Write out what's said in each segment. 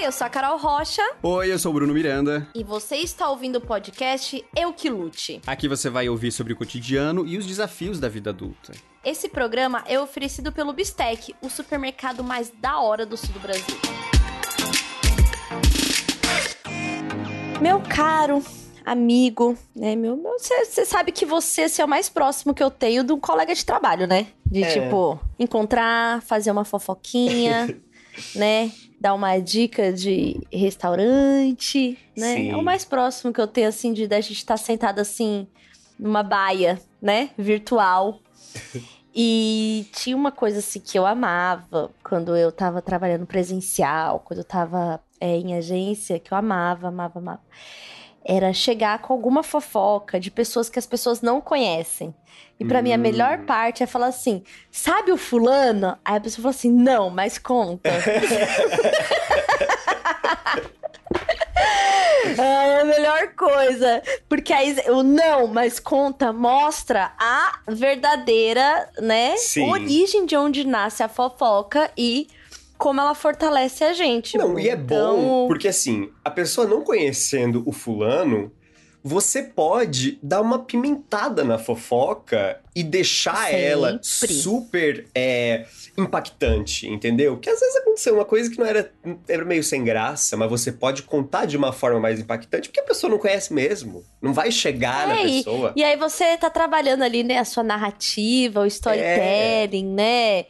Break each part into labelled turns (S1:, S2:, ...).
S1: Oi, eu sou a Carol Rocha.
S2: Oi, eu sou o Bruno Miranda.
S1: E você está ouvindo o podcast Eu Que Lute.
S2: Aqui você vai ouvir sobre o cotidiano e os desafios da vida adulta.
S1: Esse programa é oferecido pelo Bistec, o supermercado mais da hora do sul do Brasil. Meu caro amigo, né, meu, você sabe que você, você é o mais próximo que eu tenho de um colega de trabalho, né? De
S3: É.
S1: tipo encontrar, fazer uma fofoquinha, né? Dar uma dica de restaurante, né?
S3: Sim.
S1: É o mais próximo que eu tenho assim de da gente estar sentado assim numa baia, né, virtual. E tinha uma coisa assim que eu amava quando eu tava trabalhando presencial, quando eu tava é, em agência, que eu amava, amava, amava. Era chegar com alguma fofoca de pessoas que as pessoas não conhecem. E pra mim a
S3: Hum.
S1: melhor parte é falar assim: sabe o fulano? Aí a pessoa fala assim: não, mas conta. É a melhor coisa. Porque aí o não, mas conta mostra a verdadeira, né?
S3: Sim.
S1: Origem de onde nasce a fofoca e como ela fortalece a gente.
S3: Não, e é
S1: Então,
S3: bom, porque assim, a pessoa não conhecendo o fulano, você pode dar uma pimentada na fofoca e deixar
S1: Sempre.
S3: ela super é, impactante, entendeu? Porque às vezes aconteceu uma coisa que não era, era meio sem graça, mas você pode contar de uma forma mais impactante, porque a pessoa não conhece mesmo. Não vai chegar na
S1: É, e-
S3: pessoa.
S1: E aí você tá trabalhando ali, né, a sua narrativa, o storytelling, né?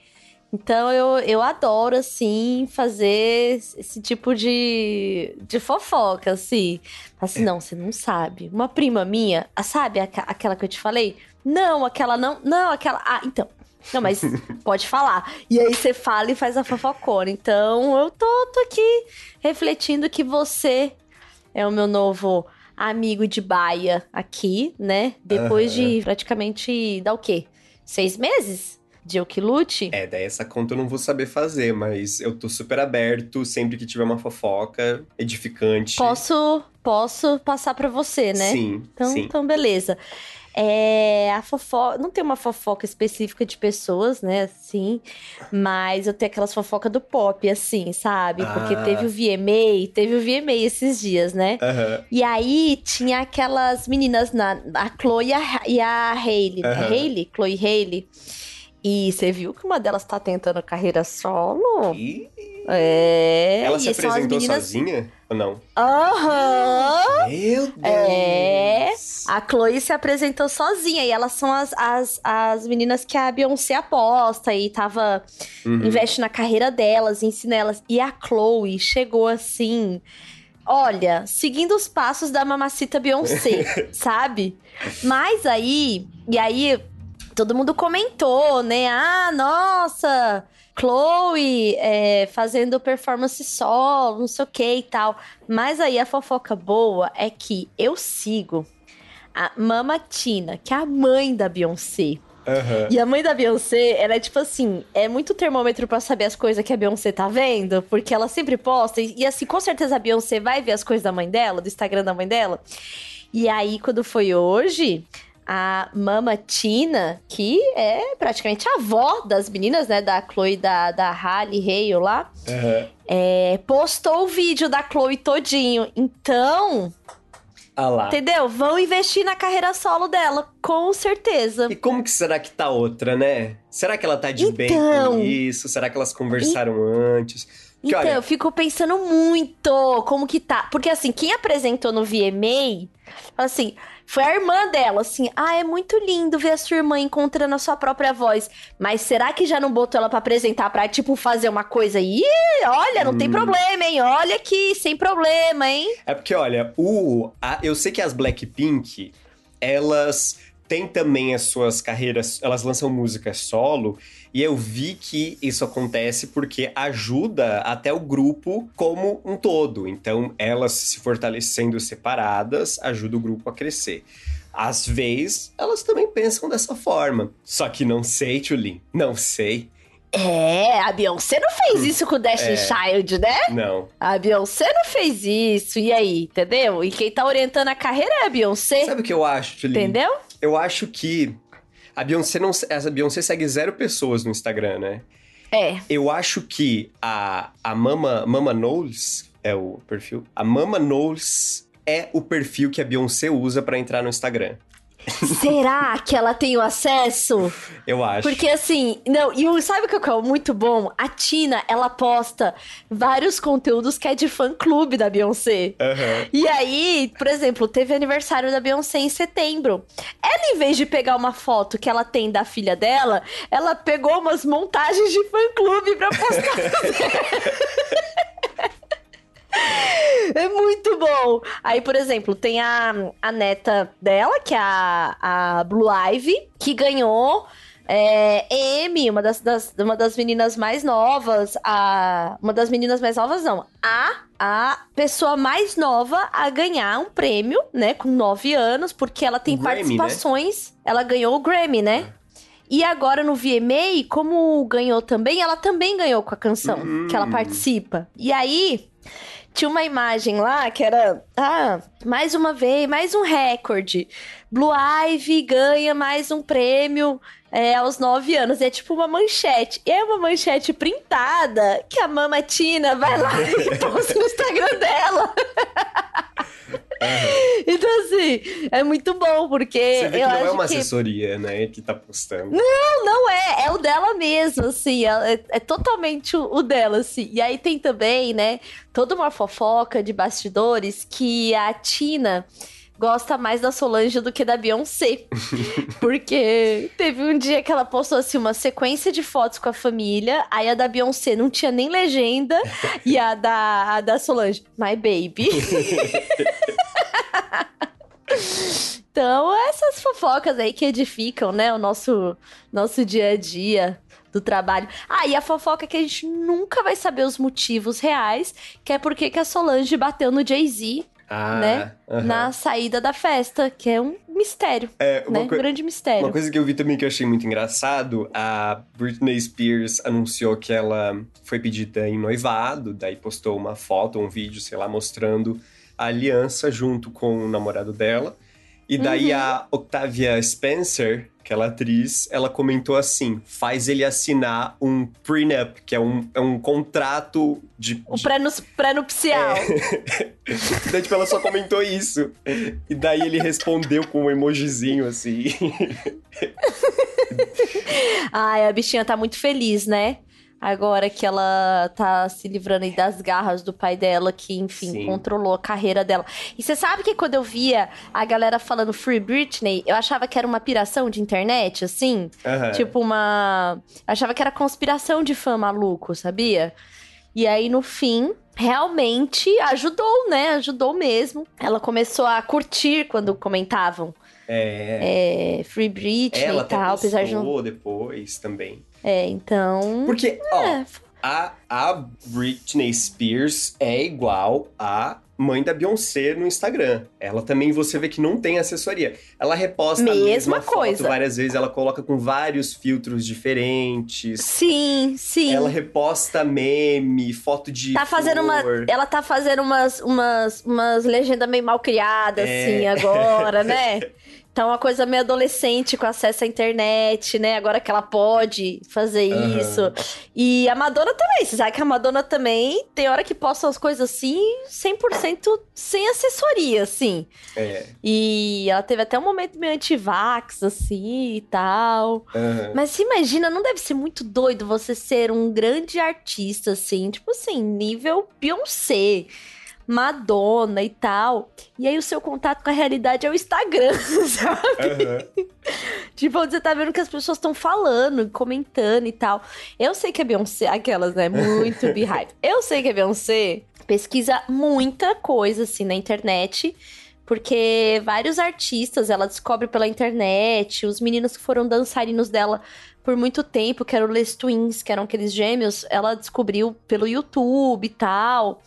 S1: Então eu, eu adoro, assim, fazer esse tipo de, de fofoca, assim. Assim, não, você não sabe. Uma prima minha, ah, sabe aca- aquela que eu te falei? Não, aquela não. Não, aquela. Ah, então. Não, mas pode falar. E aí você fala e faz a fofocona. Então eu tô, tô aqui refletindo que você é o meu novo amigo de baia aqui, né? Depois de praticamente, dá o quê? Seis meses? De eu que lute?
S3: É, daí essa conta eu não vou saber fazer, mas eu tô super aberto sempre que tiver uma fofoca edificante.
S1: Posso, posso passar pra você, né?
S3: Sim,
S1: Então,
S3: sim.
S1: então beleza. É, a fofoca. Não tem uma fofoca específica de pessoas, né? Assim. Mas eu tenho aquelas fofocas do pop, assim, sabe? Porque
S3: Ah.
S1: teve o VMA, teve o VMA esses dias, né?
S3: Aham.
S1: E aí tinha aquelas meninas, na, a Chloe e a, e a Hailey.
S3: Aham.
S1: Hailey? Chloe Hailey. E você viu que uma delas tá tentando carreira solo?
S3: E
S1: É.
S3: ela se apresentou
S1: meninas-
S3: sozinha ou não?
S1: Aham!
S3: Meu Deus!
S1: É. A Chloe se apresentou sozinha e elas são as, as, as meninas que a Beyoncé aposta e tava.
S3: Uhum.
S1: investe na carreira delas, ensina elas. E a Chloe chegou assim. Olha, seguindo os passos da mamacita Beyoncé, sabe? Mas aí, e aí todo mundo comentou, né? Ah, nossa, Chloe é, fazendo performance solo, não sei o que e tal. Mas aí a fofoca boa é que eu sigo a Mama Tina, que é a mãe da Beyoncé.
S3: Aham.
S1: E a mãe da Beyoncé, ela é tipo assim, é muito termômetro pra saber as coisas que a Beyoncé tá vendo, porque ela sempre posta, e, e assim, com certeza a Beyoncé vai ver as coisas da mãe dela, do Instagram da mãe dela. E aí, quando foi hoje, a Mama Tina, que é praticamente a avó das meninas, né, da Chloe, da, da Halle Hale lá,
S3: Aham.
S1: é, postou o vídeo da Chloe todinho. Então,
S3: Ah lá.
S1: entendeu? Vão investir na carreira solo dela, com certeza.
S3: E como que será que tá outra, né? Será que ela tá de bem
S1: Então.
S3: com isso? Será que elas conversaram antes? Porque,
S1: Então,
S3: olha,
S1: eu fico pensando muito como que tá. Porque, assim, quem apresentou no VMA, assim, foi a irmã dela, assim, ah, é muito lindo ver a sua irmã encontrando a sua própria voz. Mas será que já não botou ela pra apresentar pra, tipo, fazer uma coisa aí? Olha, não tem
S3: Hum.
S1: problema, hein? Olha aqui, sem problema, hein?
S3: É porque, olha, o, a- eu sei que as Blackpink, elas têm também as suas carreiras, elas lançam música solo, e eu vi que isso acontece porque ajuda até o grupo como um todo. Então, elas se fortalecendo separadas, ajuda o grupo a crescer. Às vezes, elas também pensam dessa forma. Só que não sei, Tulin, não sei.
S1: É, a Beyoncé não fez isso com o Destiny
S3: É.
S1: Child, né?
S3: Não.
S1: A Beyoncé não fez isso. E aí, entendeu? E quem tá orientando a carreira é a Beyoncé.
S3: Sabe o que eu acho, Tulin?
S1: Entendeu?
S3: Eu acho que a Beyoncé não. A Beyoncé segue zero pessoas no Instagram, né?
S1: É.
S3: Eu acho que a, a Mama, Mama Knowles, é o perfil. A Mama Knowles é o perfil que a Beyoncé usa para entrar no Instagram.
S1: Será que ela tem o acesso?
S3: Eu acho.
S1: Porque assim, não, e sabe o que é muito bom? A Tina, ela posta vários conteúdos que é de fã clube da Beyoncé.
S3: Aham.
S1: E aí, por exemplo, teve aniversário da Beyoncé em setembro. Ela, em vez de pegar uma foto que ela tem da filha dela, ela pegou umas montagens de fã-clube pra postar. É muito bom. Aí, por exemplo, tem a, a neta dela, que é a, a Blue Ivy, que ganhou é, M, uma das, das- uma das meninas mais novas. A, uma das meninas mais novas, não. A, a pessoa mais nova a ganhar um prêmio, né? Com 9 anos, porque ela tem
S3: né?
S1: participações. Ela ganhou o Grammy, né? E agora no VMA, como ganhou também, ela também ganhou com a canção
S3: Hum.
S1: que ela participa. E aí, tinha uma imagem lá que era, ah, mais uma vez, mais um recorde. Blue Ivy ganha mais um prêmio é, aos nove anos. É tipo uma manchete. E é uma manchete printada que a Mama Tina vai lá e posta no Instagram dela. Então, assim, é muito bom, porque
S3: Você vê que não é uma
S1: que...
S3: assessoria, né, que tá postando.
S1: Não, não é. É o dela mesmo, assim. É, é- é totalmente o, o dela, assim. E aí tem também, né, toda uma fofoca de bastidores que a Tina gosta mais da Solange do que da Beyoncé. Porque teve um dia que ela postou, assim, uma sequência de fotos com a família. Aí a da Beyoncé não tinha nem legenda. e a da, a da Solange, my baby. Então, essas fofocas aí que edificam, né, o nosso, nosso dia a dia do trabalho. Ah, e a fofoca que a gente nunca vai saber os motivos reais, que é porque que a Solange bateu no Jay-Z
S3: Ah,
S1: Né?
S3: aham.
S1: na saída da festa, que é um mistério,
S3: É,
S1: né? Um grande mistério.
S3: Uma coisa que eu vi também que eu achei muito engraçado, a Britney Spears anunciou que ela foi pedida em noivado, daí postou uma foto, um vídeo, sei lá, mostrando a aliança junto com o namorado dela. E daí
S1: Uhum.
S3: a Octavia Spencer, aquela atriz, ela comentou assim: faz ele assinar um prenup, que é um, é um contrato de.
S1: O
S3: de-
S1: pré-nu- pré-nupcial.
S3: Daí, tipo, ela só comentou isso. E daí ele respondeu com um emojizinho assim.
S1: Ai, a bichinha tá muito feliz, né? Agora que ela tá se livrando aí das garras do pai dela, que, enfim,
S3: Sim.
S1: controlou a carreira dela. E você sabe que quando eu via a galera falando Free Britney, eu achava que era uma piração de internet, assim?
S3: Aham.
S1: Tipo uma. Achava que era conspiração de fã maluco, sabia? E aí, no fim, realmente ajudou, né? Ajudou mesmo. Ela começou a curtir quando comentavam
S3: É.
S1: é, Free Britney
S3: Ela
S1: e
S3: até
S1: tal, apesar de não.
S3: depois também.
S1: É, então.
S3: Porque, ó,
S1: É,
S3: a, a Britney Spears é igual a mãe da Beyoncé no Instagram. Ela também, você vê que não tem assessoria. Ela reposta a
S1: Mesma
S3: mesma
S1: coisa.
S3: foto várias vezes, ela coloca com vários filtros diferentes.
S1: Sim, sim.
S3: Ela reposta meme, foto de
S1: Tá fazendo uma.
S3: flor.
S1: Ela tá fazendo umas, umas, umas legendas meio mal criadas,
S3: É.
S1: assim, agora, né? Tá uma coisa meio adolescente com acesso à internet, né? Agora que ela pode fazer
S3: Aham.
S1: isso. E a Madonna também. Você sabe que a Madonna também tem hora que posta as coisas assim, 100% sem assessoria, assim.
S3: É.
S1: E ela teve até um momento meio anti-vax, assim e tal.
S3: aham.
S1: Mas se imagina, não deve ser muito doido você ser um grande artista, assim, tipo assim, nível Beyoncé, Madonna e tal. E aí o seu contato com a realidade é o Instagram, sabe?
S3: Aham.
S1: Tipo, onde você tá vendo que as pessoas estão falando, comentando e tal. Eu sei que a Beyoncé, aquelas, né? Muito beehive. Eu sei que a Beyoncé pesquisa muita coisa, assim, na internet. Porque vários artistas ela descobre pela internet, os meninos que foram dançarinos dela por muito tempo, que eram Les Twins, que eram aqueles gêmeos, ela descobriu pelo YouTube e tal.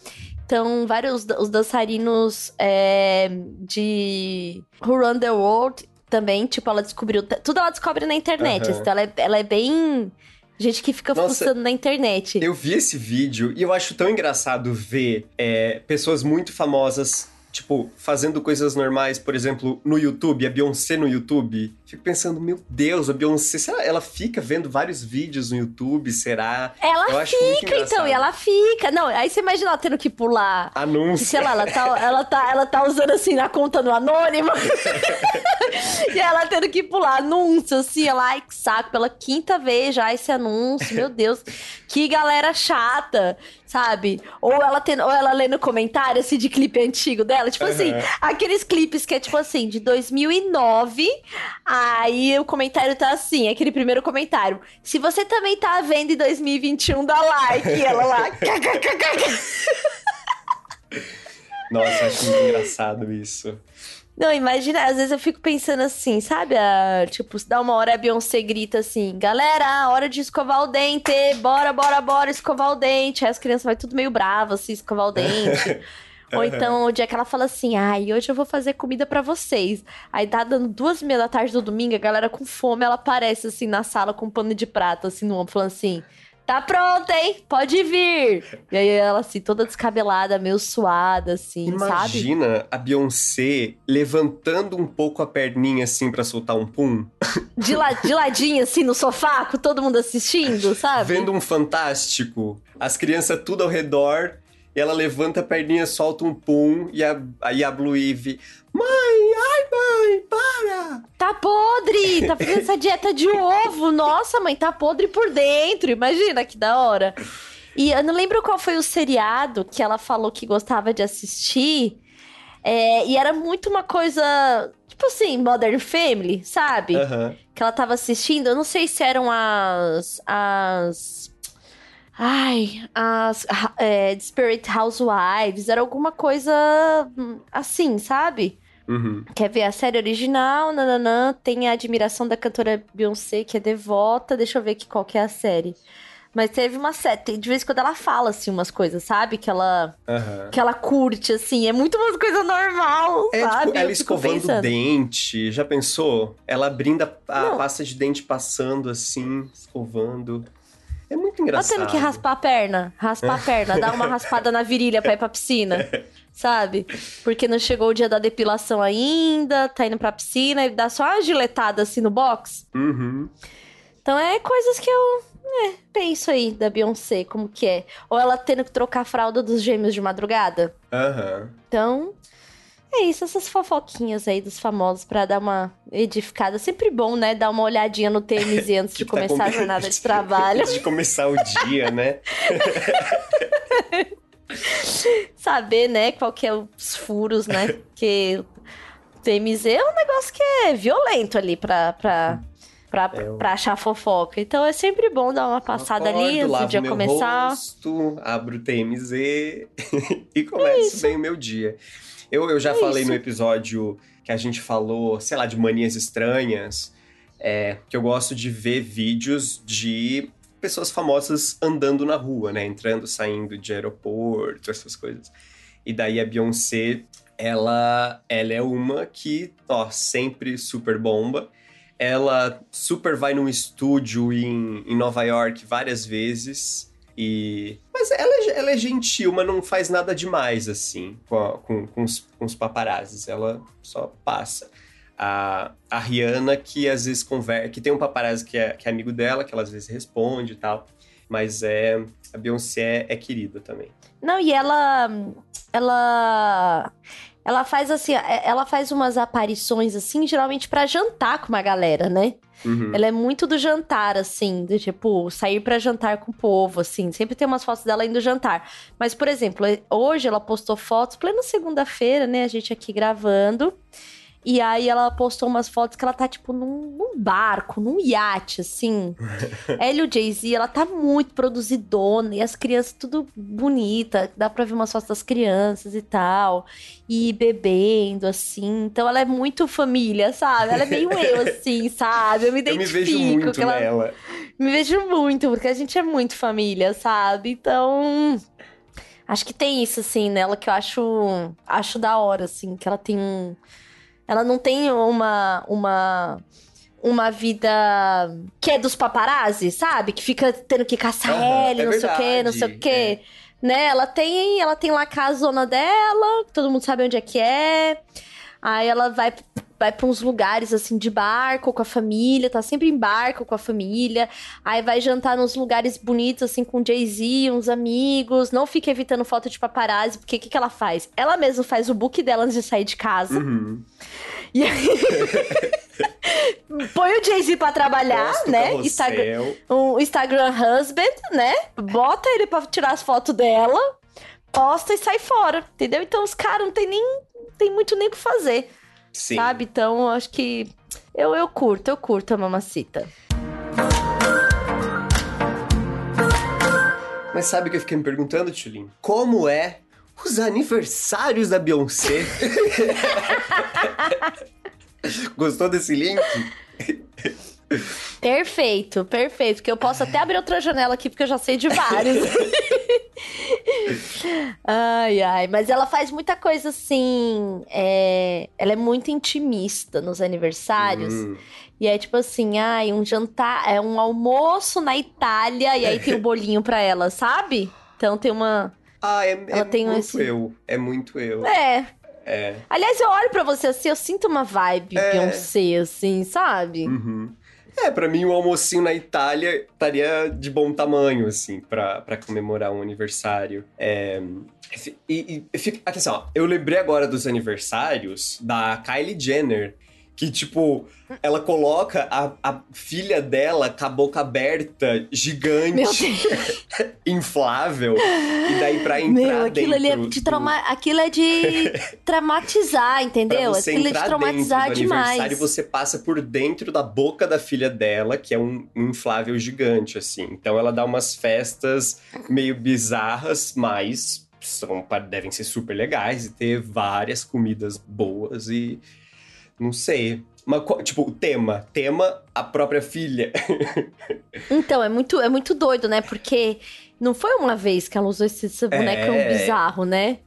S1: Então, vários os dançarinos é, de Who Run the World também, tipo, ela descobriu. Tudo ela descobre na internet.
S3: Aham.
S1: Então, ela é, ela é bem. Gente que fica
S3: Nossa,
S1: na internet.
S3: Eu vi esse vídeo e eu acho tão engraçado ver é, pessoas muito famosas tipo, fazendo coisas normais, por exemplo, no YouTube, a Beyoncé no YouTube. Fico pensando, meu Deus, a Beyoncé, será ela fica vendo vários vídeos no YouTube, será?
S1: Ela
S3: Eu
S1: fica, então, e ela fica. Não, aí você imagina ela tendo que pular.
S3: Anúncio.
S1: Sei lá, ela tá, ela tá, ela tá usando assim na conta no anônimo. e ela tendo que pular anúncio, assim, ela, ai, que saco, pela quinta vez já esse anúncio, meu Deus. Que galera chata, sabe? Ou ela tendo, ou ela lendo comentário, assim, de clipe antigo dela. Tipo assim,
S3: Aham.
S1: aqueles clipes que é, tipo assim, de 2009. Aí o comentário tá assim, aquele primeiro comentário. Se você também tá vendo em 2021, dá like. E ela lá.
S3: Nossa, acho muito engraçado isso.
S1: Não, imagina, às vezes eu fico pensando assim, sabe? A, tipo, se dá uma hora a Beyoncé grita assim, galera, hora de escovar o dente, bora, bora, bora, escovar o dente. Aí as crianças vai tudo meio bravas, assim, escovar o dente. Ou então o dia que ela fala assim, ai, hoje eu vou fazer comida pra vocês. Aí tá dando duas e meia da tarde do domingo, a galera com fome, ela aparece assim na sala com um pano de prata, assim, no ombro, falando assim. Tá pronta, hein? Pode vir. E aí ela, assim, toda descabelada, meio suada, assim, sabe?
S3: Imagina a Beyoncé levantando um pouco a perninha assim pra soltar um pum,
S1: de, la- de ladinho, assim, no sofá, com todo mundo assistindo, sabe?
S3: vendo um fantástico, as crianças tudo ao redor, e ela levanta a perninha, solta um pum, e a, aí a Blue Eve, mãe, ai mãe, para!
S1: Tá podre! Tá fazendo essa dieta de ovo. Nossa, mãe, tá podre por dentro. Imagina que da hora. E eu não lembro qual foi o seriado que ela falou que gostava de assistir. É, e era muito uma coisa, tipo assim, Modern Family, sabe?
S3: Aham.
S1: que ela tava assistindo, eu não sei se eram as. as. Ai, as é, Spirit Housewives, era alguma coisa hum, assim, sabe?
S3: Uhum.
S1: Quer ver a série original? Nananã, tem a admiração da cantora Beyoncé, que é devota. Deixa eu ver aqui qual que é a série. Mas teve uma série, de vez em quando ela fala, assim, umas coisas, sabe? Que ela,
S3: Aham.
S1: que ela curte, assim. É muito umas coisas normal,
S3: É,
S1: sabe?
S3: tipo, ela escovando o dente, já pensou? Ela abrindo a, a pasta de dente passando assim, escovando. É muito engraçado.
S1: tendo que raspar a perna, raspar a perna, dar uma raspada na virilha pra ir pra piscina, sabe? Porque não chegou o dia da depilação ainda, tá indo pra piscina e dá só uma giletada assim no box.
S3: Uhum.
S1: Então é coisas que eu é, penso aí da Beyoncé, como que é. Ou ela tendo que trocar a fralda dos gêmeos de madrugada.
S3: Aham.
S1: Então, é isso, essas fofoquinhas aí dos famosos pra dar uma edificada. Sempre bom, né? Dar uma olhadinha no TMZ antes de
S3: tá
S1: começar a
S3: com-
S1: jornada de trabalho.
S3: Antes de começar o dia, né?
S1: saber, né, qual que é os furos, né? Porque o TMZ é um negócio que é violento ali pra, pra, pra,
S3: É, eu-
S1: pra achar fofoca. Então é sempre bom dar uma passada
S3: Acordo,
S1: ali antes do dia começar.
S3: Rosto, abro o TMZ e começo bem o meu dia. Eu, eu já
S1: É
S3: falei
S1: isso.
S3: no episódio que a gente falou, sei lá, de manias estranhas, é, que eu gosto de ver vídeos de pessoas famosas andando na rua, né? Entrando, saindo de aeroporto, essas coisas. E daí a Beyoncé, ela, ela é uma que, ó, sempre super bomba. Ela super vai num estúdio em, em Nova York várias vezes. E. Mas ela, é- ela é gentil, mas não faz nada demais, assim, com, a- com, com, os, com os paparazzis. Ela só passa. A, a Rihanna, que às vezes conversa. Que tem um paparazzi que é, que é amigo dela, que ela às vezes responde e tal. Mas é. A Beyoncé é querida também.
S1: Não, e ela. Ela. Ela faz assim, é- ela faz umas aparições assim, geralmente pra jantar com uma galera, né?
S3: Uhum.
S1: Ela é muito do jantar, assim, de tipo, sair pra jantar com o povo, assim. Sempre tem umas fotos dela indo jantar. Mas, por exemplo, hoje ela postou fotos, plena segunda-feira, né? A gente aqui gravando. E aí ela postou umas fotos que ela tá, tipo, num, num barco, num iate, assim. ela e o Jay-Z, ela tá muito produzidona. E as crianças tudo bonita. Dá pra ver umas fotos das crianças e tal. E bebendo, assim. Então ela é muito família, sabe? Ela é meio eu, assim, sabe? Eu me
S3: Eu me
S1: identifico.
S3: vejo muito
S1: ela-
S3: nela.
S1: me vejo muito, porque a gente é muito família, sabe? Então. Acho que tem isso, assim, nela que eu acho, acho da hora, assim, que ela tem um. Ela não tem uma. uma uma vida que é dos paparazzi, sabe? Que fica tendo que caçar
S3: Aham,
S1: ele,
S3: é
S1: não sei o quê, não sei o
S3: verdade,
S1: quê. né? Ela tem, ela tem lá a casona dela, todo mundo sabe onde é que é. Aí ela vai vai para uns lugares assim de barco com a família, tá sempre em barco com a família. Aí vai jantar nos lugares bonitos assim com Jay-Z, uns amigos. Não fica evitando foto de paparazzi, porque o que, que ela faz? Ela mesma faz o book dela antes de sair de casa.
S3: Uhum.
S1: E aí. Põe o Jay-Z pra trabalhar, né? Instagram, um Instagram husband, né? Bota ele pra tirar as fotos dela, posta e sai fora, entendeu? Então os caras não tem nem. Tem muito nem o que fazer,
S3: Sim.
S1: sabe? Então eu acho que. Eu, eu curto, eu curto a mamacita.
S3: Mas sabe o que eu fiquei me perguntando, Tulin? Como é os aniversários da Beyoncé? Gostou desse link?
S1: Perfeito, perfeito. Que eu posso até abrir outra janela aqui, porque eu já sei de vários. ai, ai. Mas ela faz muita coisa assim. é, Ela é muito intimista nos aniversários.
S3: Hum.
S1: E é tipo assim, ai, um jantar, é um almoço na Itália, e aí tem o bolinho pra ela, sabe? Então tem uma.
S3: Ah, é,
S1: Ela
S3: é
S1: tem
S3: muito
S1: esse-
S3: eu. É muito eu.
S1: É.
S3: É.
S1: Aliás, eu olho pra você assim, eu sinto uma vibe
S3: É.
S1: Beyoncé, assim, sabe?
S3: Uhum. É, pra mim, um almocinho na Itália estaria de bom tamanho, assim, pra comemorar um aniversário. É, e, e fica- aqui, assim, ó, eu lembrei agora dos aniversários da Kylie Jenner, que, tipo, ela coloca a, a filha dela com a boca aberta, gigante, inflável, e daí pra entrar
S1: Meu, aquilo ali é de
S3: do-
S1: trauma... aquilo é de traumatizar, entendeu? Aquilo é de traumatizar
S3: dentro do
S1: demais.
S3: aniversário, você passa por dentro da boca da filha dela, que é um inflável gigante, assim. Então ela dá umas festas meio bizarras, mas são, devem ser super legais e ter várias comidas boas e. Não sei. Co- tipo, o tema. Tema, a própria filha.
S1: Então, é muito, é muito doido, né? Porque não foi uma vez que ela usou esse, esse bonecão
S3: É.
S1: bizarro, né?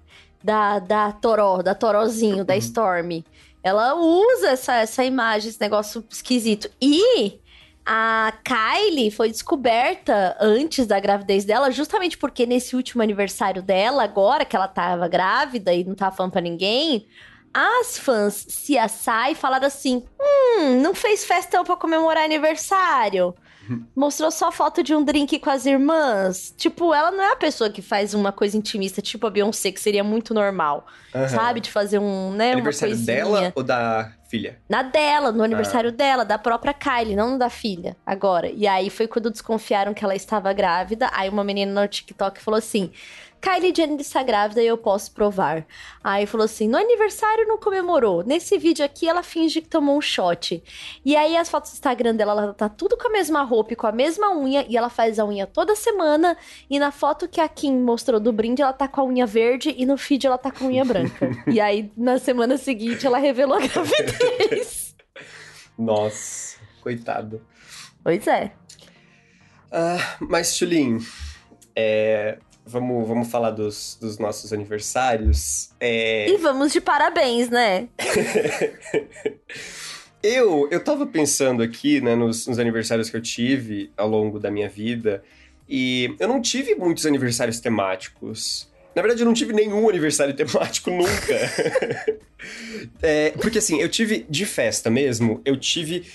S1: Da, da Toró, da Torozinho,
S3: Uhum.
S1: da Storm. Ela usa essa, essa imagem, esse negócio esquisito. E a Kylie foi descoberta antes da gravidez dela, justamente porque nesse último aniversário dela, agora que ela tava grávida e não tava falando pra ninguém, as fãs CSI falaram assim: hum, não fez festão pra comemorar aniversário. Mostrou só foto de um drink com as irmãs. Tipo, ela não é a pessoa que faz uma coisa intimista, tipo a Beyoncé, que seria muito normal,
S3: Aham.
S1: sabe? De fazer um, né,
S3: Aniversário
S1: uma coisinha.
S3: dela ou da filha?
S1: Na dela, no aniversário
S3: Ah.
S1: dela, da própria Kylie, não da filha, agora. E aí foi quando desconfiaram que ela estava grávida. Aí uma menina no TikTok falou assim: Kylie Jenner está grávida e eu posso provar. Aí falou assim: no aniversário não comemorou. Nesse vídeo aqui ela finge que tomou um shot. E aí as fotos do Instagram dela, ela tá tudo com a mesma roupa e com a mesma unha. E ela faz a unha toda semana. E na foto que a Kim mostrou do brinde, ela tá com a unha verde. E no feed ela tá com a unha branca. e aí na semana seguinte ela revelou a gravidez.
S3: Nossa, coitado.
S1: Pois é.
S3: Ah, mas, Tulin, é, vamos, vamos falar dos, dos nossos aniversários. É,
S1: E vamos de parabéns, né?
S3: eu, eu tava pensando aqui, né, nos, nos aniversários que eu tive ao longo da minha vida, e eu não tive muitos aniversários temáticos. Na verdade, eu não tive nenhum aniversário temático nunca. É, porque assim, eu tive de festa mesmo, eu tive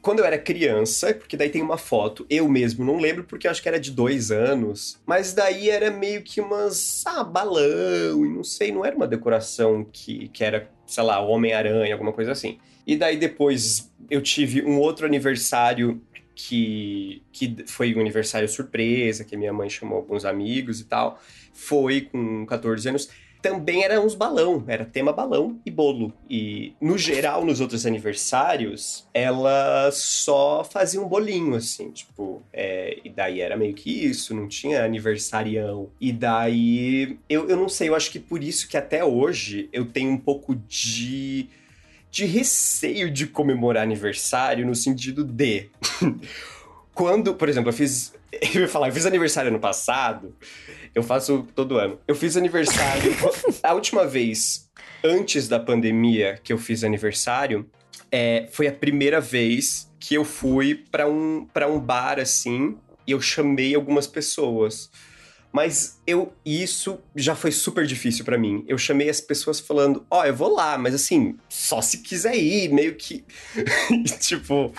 S3: quando eu era criança, porque daí tem uma foto, eu mesmo não lembro porque acho que era de dois anos, mas daí era meio que umas, ah, balão, e não sei, não era uma decoração que, que era, sei lá, Homem-Aranha, alguma coisa assim. E daí depois eu tive um outro aniversário que, que foi um aniversário surpresa, que minha mãe chamou alguns amigos e tal. Foi com 14 anos. Também era uns balão, era tema balão e bolo. E, no geral, nos outros aniversários, ela só fazia um bolinho, assim, tipo... é, e daí era meio que isso, não tinha aniversarião. E daí, eu, eu não sei, eu acho que por isso que até hoje eu tenho um pouco de de receio de comemorar aniversário no sentido de quando, por exemplo, eu fiz eu ia falar, eu fiz aniversário ano passado, eu faço todo ano. Eu fiz aniversário a última vez antes da pandemia que eu fiz aniversário, é, foi a primeira vez que eu fui pra um para um bar assim, e eu chamei algumas pessoas. Mas eu isso já foi super difícil pra mim. Eu chamei as pessoas falando: "Ó, eu vou lá, mas assim, só se quiser ir", meio que tipo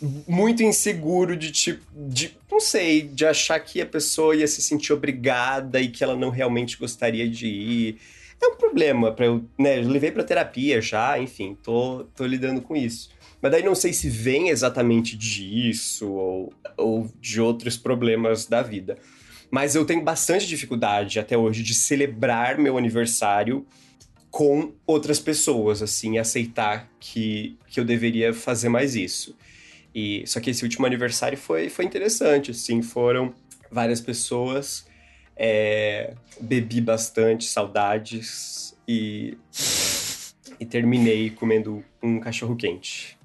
S3: muito inseguro de tipo de não sei, de achar que a pessoa ia se sentir obrigada e que ela não realmente gostaria de ir. É um problema para eu, né, eu levei para terapia já, enfim, tô tô lidando com isso. Mas daí não sei se vem exatamente disso ou, ou de outros problemas da vida. Mas eu tenho bastante dificuldade até hoje de celebrar meu aniversário com outras pessoas, assim, aceitar que, que eu deveria fazer mais isso. E só que esse último aniversário foi, foi interessante, assim, foram várias pessoas, é, bebi bastante, saudades e, e terminei comendo um cachorro quente.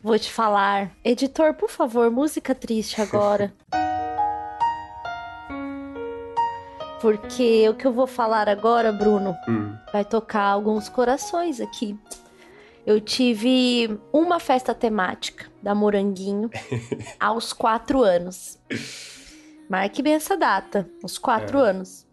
S1: Vou te falar, editor, por favor, música triste agora. Porque o que eu vou falar agora, Bruno,
S3: Hum.
S1: vai tocar alguns corações aqui. Eu tive uma festa temática da Moranguinho aos quatro anos. Marque bem essa data, os quatro anos.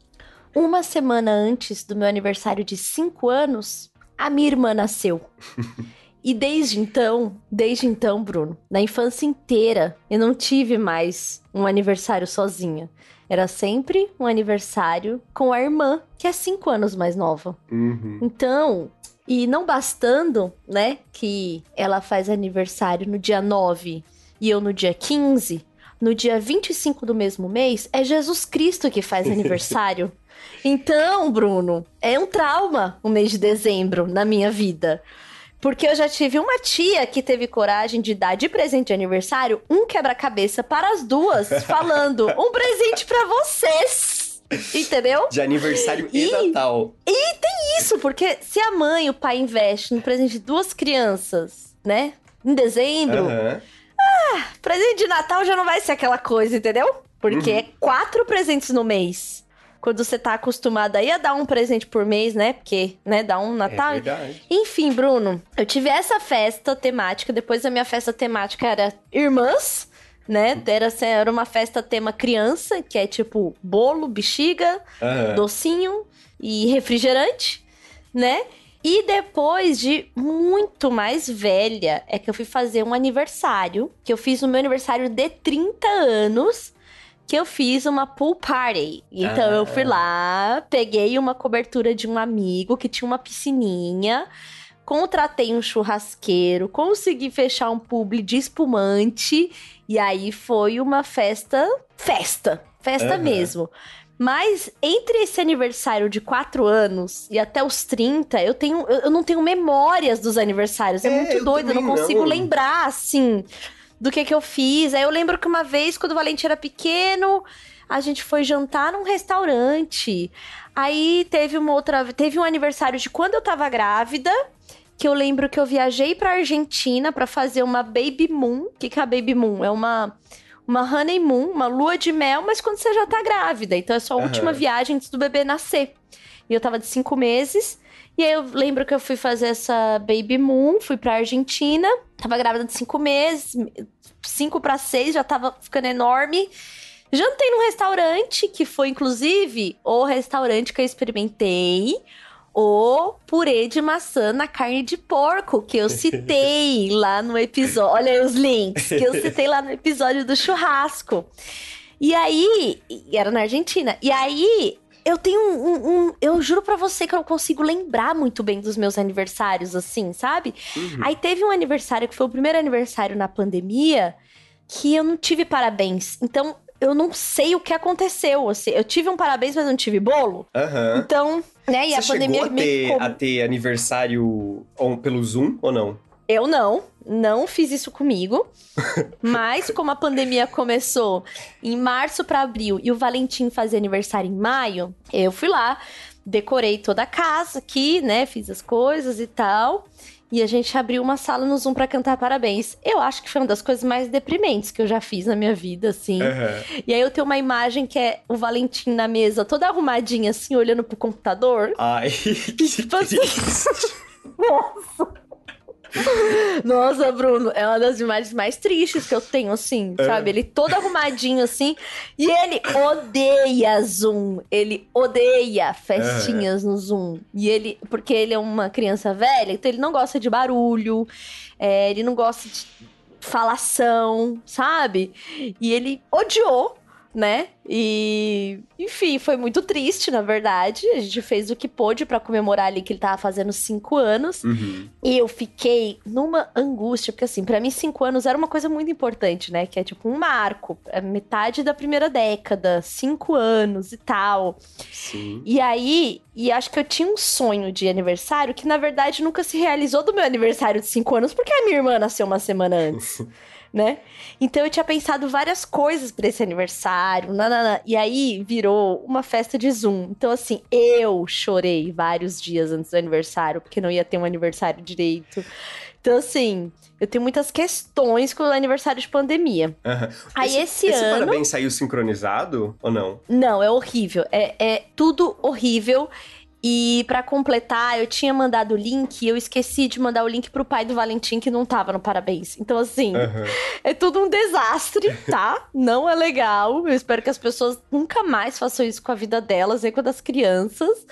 S1: Uma semana antes do meu aniversário de cinco anos, a minha irmã nasceu. E desde então, desde então, Bruno, na infância inteira, eu não tive mais um aniversário sozinha. Era sempre um aniversário com a irmã, que é cinco anos mais nova.
S3: Uhum.
S1: Então, e não bastando, né, que ela faz aniversário no dia 9 e eu no dia 15, no dia 25 do mesmo mês, é Jesus Cristo que faz aniversário. Então, Bruno, é um trauma o mês de dezembro na minha vida. Porque eu já tive uma tia que teve coragem de dar de presente de aniversário um quebra-cabeça para as duas, falando: um presente para vocês. Entendeu?
S3: De aniversário e,
S1: E-
S3: Natal.
S1: Isso, porque se a mãe e o pai investem no presente de duas crianças, né? Em dezembro,
S3: Aham.
S1: presente de Natal já não vai ser aquela coisa, entendeu? Porque
S3: Uhum.
S1: é quatro presentes no mês. Quando você tá acostumado aí a dar um presente por mês, né? Porque, né, dá um
S3: É
S1: Natal.
S3: verdade.
S1: Enfim, Bruno, eu tive essa festa temática. Depois a minha festa temática era Irmãs, né? Era, era uma festa tema criança, que é tipo bolo, bexiga,
S3: Aham.
S1: docinho e refrigerante, né? E depois de muito mais velha, é que eu fui fazer um aniversário, que eu fiz o meu aniversário de 30 anos, que eu fiz uma pool party. Então eu fui lá, peguei uma cobertura de um amigo que tinha uma piscininha, contratei um churrasqueiro, consegui fechar um publi de espumante, e aí foi uma festa, festa, festa
S3: Aham.
S1: mesmo. Mas entre esse aniversário de 4 anos e até os 30, eu tenho eu eu não tenho memórias dos aniversários. É,
S3: É,
S1: muito
S3: eu
S1: doido, eu não consigo
S3: não.
S1: lembrar assim do que que eu fiz. Aí eu lembro que uma vez quando o Valente era pequeno, a gente foi jantar num restaurante. Aí teve uma outra, teve um aniversário de quando eu tava grávida, que eu lembro que eu viajei pra Argentina pra fazer uma baby moon. O que que é a baby moon? É uma uma honeymoon, uma lua de mel, mas quando você já tá grávida. Então é sua
S3: Aham.
S1: última viagem antes do bebê nascer. E eu tava de cinco meses. E aí eu lembro que eu fui fazer essa baby moon, fui pra Argentina. Tava grávida de cinco meses, cinco pra seis, já tava ficando enorme. Jantei num restaurante, que foi inclusive o restaurante que eu experimentei o purê de maçã na carne de porco, que eu citei lá no episódio. Olha aí os links, que eu citei lá no episódio do churrasco. E aí, era na Argentina. E aí, eu tenho um. um- um- eu juro pra você que eu não consigo lembrar muito bem dos meus aniversários, assim, sabe?
S3: Uhum.
S1: Aí teve um aniversário que foi o primeiro aniversário na pandemia que eu não tive parabéns. Então, eu não sei o que aconteceu. Assim, eu tive um parabéns, mas não tive bolo.
S3: Aham.
S1: Então, né? E
S3: Você
S1: a pandemia
S3: chegou a
S1: me
S3: ter,
S1: com-
S3: a ter aniversário pelo Zoom ou não?
S1: Eu não, não fiz isso comigo. mas como a pandemia começou em março pra abril e o Valentim fazia aniversário em maio, eu fui lá, decorei toda a casa aqui, né? Fiz as coisas e tal. E a gente abriu uma sala no Zoom pra cantar parabéns. Eu acho que foi uma das coisas mais deprimentes que eu já fiz na minha vida, assim.
S3: Aham.
S1: E aí eu tenho uma imagem que é o Valentim na mesa, toda arrumadinha, assim, olhando pro computador.
S3: Ai, que
S1: Tipo assim.
S3: triste.
S1: Nossa, Bruno, é uma das imagens mais tristes que eu tenho, assim, é. sabe? Ele todo arrumadinho, assim, e ele odeia Zoom. Ele odeia festinhas é. no Zoom. E ele, porque ele é uma criança velha, então ele não gosta de barulho, é, ele não gosta de falação, sabe? E ele odiou né? E, enfim, foi muito triste, na verdade. A gente fez o que pôde para comemorar ali que ele tava fazendo cinco anos. Uhum. E eu fiquei numa angústia, porque assim, para mim, cinco anos era uma coisa muito importante, né? Que é tipo um marco, é metade da primeira década, cinco anos e tal. Sim. E aí, e acho que eu tinha um sonho de aniversário que, na verdade, nunca se realizou do meu aniversário de cinco anos, porque a minha irmã nasceu uma semana antes. né? Então eu tinha pensado várias coisas para esse aniversário, nanana, e aí virou uma festa de Zoom. Então, assim, eu chorei vários dias antes do aniversário, porque não ia ter um aniversário direito. Então, assim, eu tenho muitas questões com o aniversário de pandemia.
S3: Uhum. Aí esse, esse, esse ano. parabéns saiu sincronizado ou não?
S1: Não, é horrível. É, é tudo horrível. E para completar, eu tinha mandado o link e eu esqueci de mandar o link pro pai do Valentim que não tava no parabéns. Então, assim, uhum. é tudo um desastre, tá? não é legal. Eu espero que as pessoas nunca mais façam isso com a vida delas, nem com a das crianças.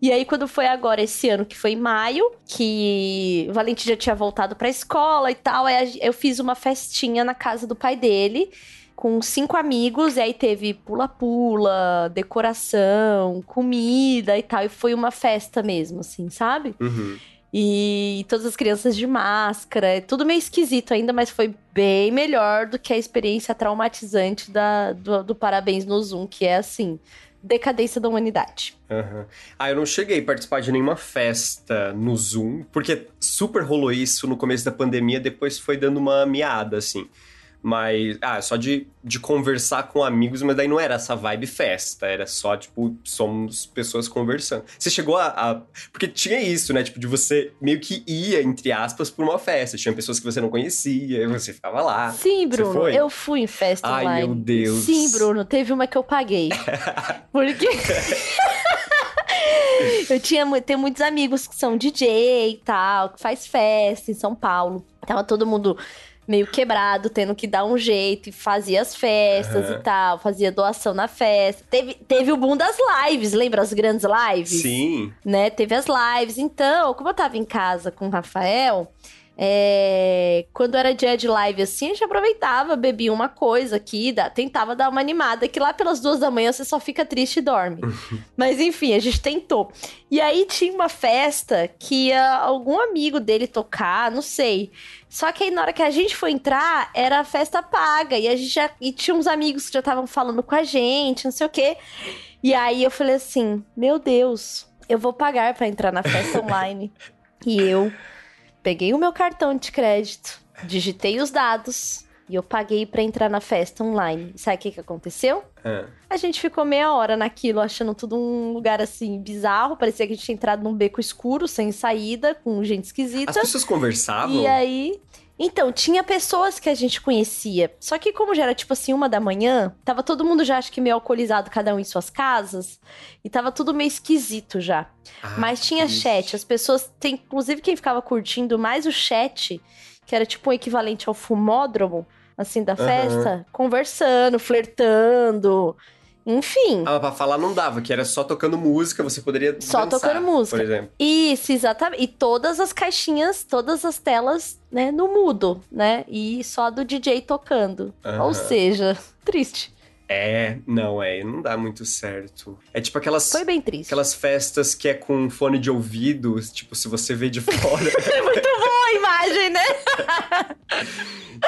S1: E aí, quando foi agora, esse ano, que foi em maio, que o Valentim já tinha voltado pra escola e tal, aí eu fiz uma festinha na casa do pai dele com cinco amigos, e aí teve pula-pula, decoração, comida e tal. E foi uma festa mesmo, assim, sabe? Uhum. E todas as crianças de máscara, é tudo meio esquisito ainda, mas foi bem melhor do que a experiência traumatizante da, do, do Parabéns no Zoom, que é assim, decadência da humanidade.
S3: Uhum. Ah, eu não cheguei a participar de nenhuma festa no Zoom, porque super rolou isso no começo da pandemia, depois foi dando uma miada, assim. Mas, ah, só de, de conversar com amigos, mas daí não era essa vibe festa, era só, tipo, somos pessoas conversando. Você chegou a, a, Porque tinha isso, né? Tipo, de você meio que ia, entre aspas, por uma festa. Tinha pessoas que você não conhecia, e você ficava lá.
S1: Sim, Bruno, eu fui em festa
S3: Ai,
S1: online.
S3: Ai, meu Deus.
S1: Sim, Bruno, teve uma que eu paguei. Porque. eu tinha tenho muitos amigos que são DJ e tal, que faz festa em São Paulo. Tava todo mundo meio quebrado, tendo que dar um jeito, e fazia as festas uhum. e tal, fazia doação na festa. Teve, teve o boom das lives, lembra as grandes lives?
S3: Sim.
S1: Né? Teve as lives. Então, como eu tava em casa com o Rafael, é, quando era dia de live assim, a gente aproveitava, bebia uma coisa aqui, da, tentava dar uma animada, que lá pelas duas da manhã você só fica triste e dorme. Mas enfim, a gente tentou. E aí tinha uma festa que ia algum amigo dele tocar, não sei. Só que aí na hora que a gente foi entrar, era a festa paga. E a gente já. E tinha uns amigos que já estavam falando com a gente, não sei o quê. E aí eu falei assim: Meu Deus, eu vou pagar para entrar na festa online. e eu peguei o meu cartão de crédito, digitei os dados e eu paguei para entrar na festa online. Sabe o que, que aconteceu? É. A gente ficou meia hora naquilo, achando tudo um lugar assim bizarro. Parecia que a gente tinha entrado num beco escuro, sem saída, com gente esquisita. As
S3: pessoas conversavam?
S1: E aí. Então, tinha pessoas que a gente conhecia. Só que, como já era tipo assim, uma da manhã, tava todo mundo já, acho que meio alcoolizado, cada um em suas casas. E tava tudo meio esquisito já. Ah, Mas tinha chat. As pessoas. Tem, inclusive, quem ficava curtindo mais o chat, que era tipo um equivalente ao fumódromo, assim, da festa, uhum. conversando, flertando. Enfim.
S3: Ah, pra falar não dava, que era só tocando música, você poderia
S1: Só
S3: dançar,
S1: tocando música.
S3: Por exemplo.
S1: Isso, exatamente. E todas as caixinhas, todas as telas, né, no mudo, né? E só do DJ tocando. Uhum. Ou seja, triste.
S3: É, não, é, não dá muito certo. É tipo aquelas.
S1: Foi bem triste.
S3: Aquelas festas que é com fone de ouvido, tipo, se você vê de fora.
S1: é muito boa a imagem, né?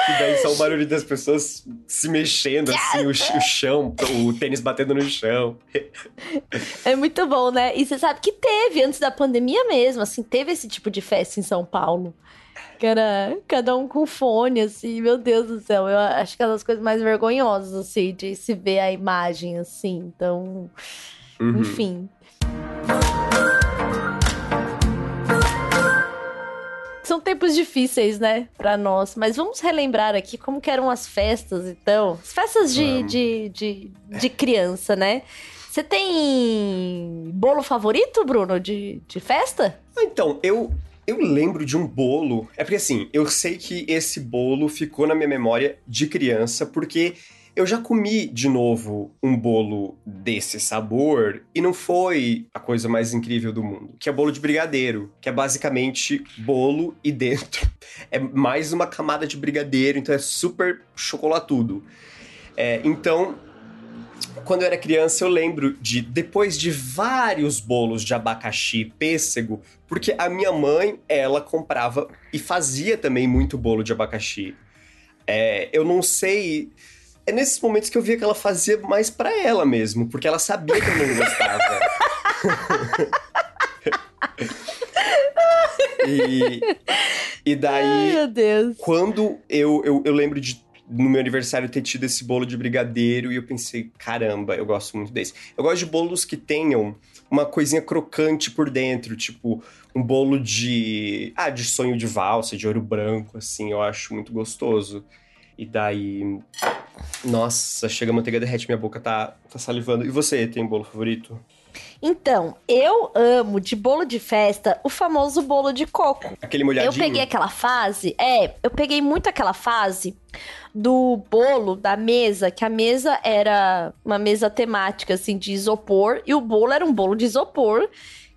S3: que daí só o barulho das pessoas se mexendo, assim, o, o chão, o tênis batendo no chão.
S1: é muito bom, né? E você sabe que teve, antes da pandemia mesmo, assim, teve esse tipo de festa em São Paulo. Que era cada um com fone, assim, meu Deus do céu. Eu acho que é uma das coisas mais vergonhosas, assim, de se ver a imagem, assim. Então, uhum. enfim. São tempos difíceis, né, para nós. Mas vamos relembrar aqui como que eram as festas, então. As festas de, de, de, de criança, né? Você tem bolo favorito, Bruno, de, de festa?
S3: Então, eu Eu lembro de um bolo. É porque assim, eu sei que esse bolo ficou na minha memória de criança, porque eu já comi de novo um bolo desse sabor e não foi a coisa mais incrível do mundo, que é bolo de brigadeiro, que é basicamente bolo e dentro é mais uma camada de brigadeiro, então é super chocolatudo. É, então, quando eu era criança, eu lembro de, depois de vários bolos de abacaxi, pêssego, porque a minha mãe, ela comprava e fazia também muito bolo de abacaxi. É, eu não sei. É nesses momentos que eu via que ela fazia mais para ela mesmo, porque ela sabia que eu não gostava. e, e daí,
S1: Ai, meu Deus.
S3: quando eu, eu, eu lembro de no meu aniversário ter tido esse bolo de brigadeiro e eu pensei, caramba, eu gosto muito desse. Eu gosto de bolos que tenham uma coisinha crocante por dentro, tipo um bolo de, ah, de sonho de valsa, de ouro branco, assim, eu acho muito gostoso. E daí, nossa, chega a manteiga derrete, minha boca tá, tá salivando. E você, tem bolo favorito?
S1: Então, eu amo de bolo de festa o famoso bolo de coco.
S3: Aquele molhadinho?
S1: Eu peguei aquela fase, é, eu peguei muito aquela fase do bolo da mesa, que a mesa era uma mesa temática assim de isopor e o bolo era um bolo de isopor.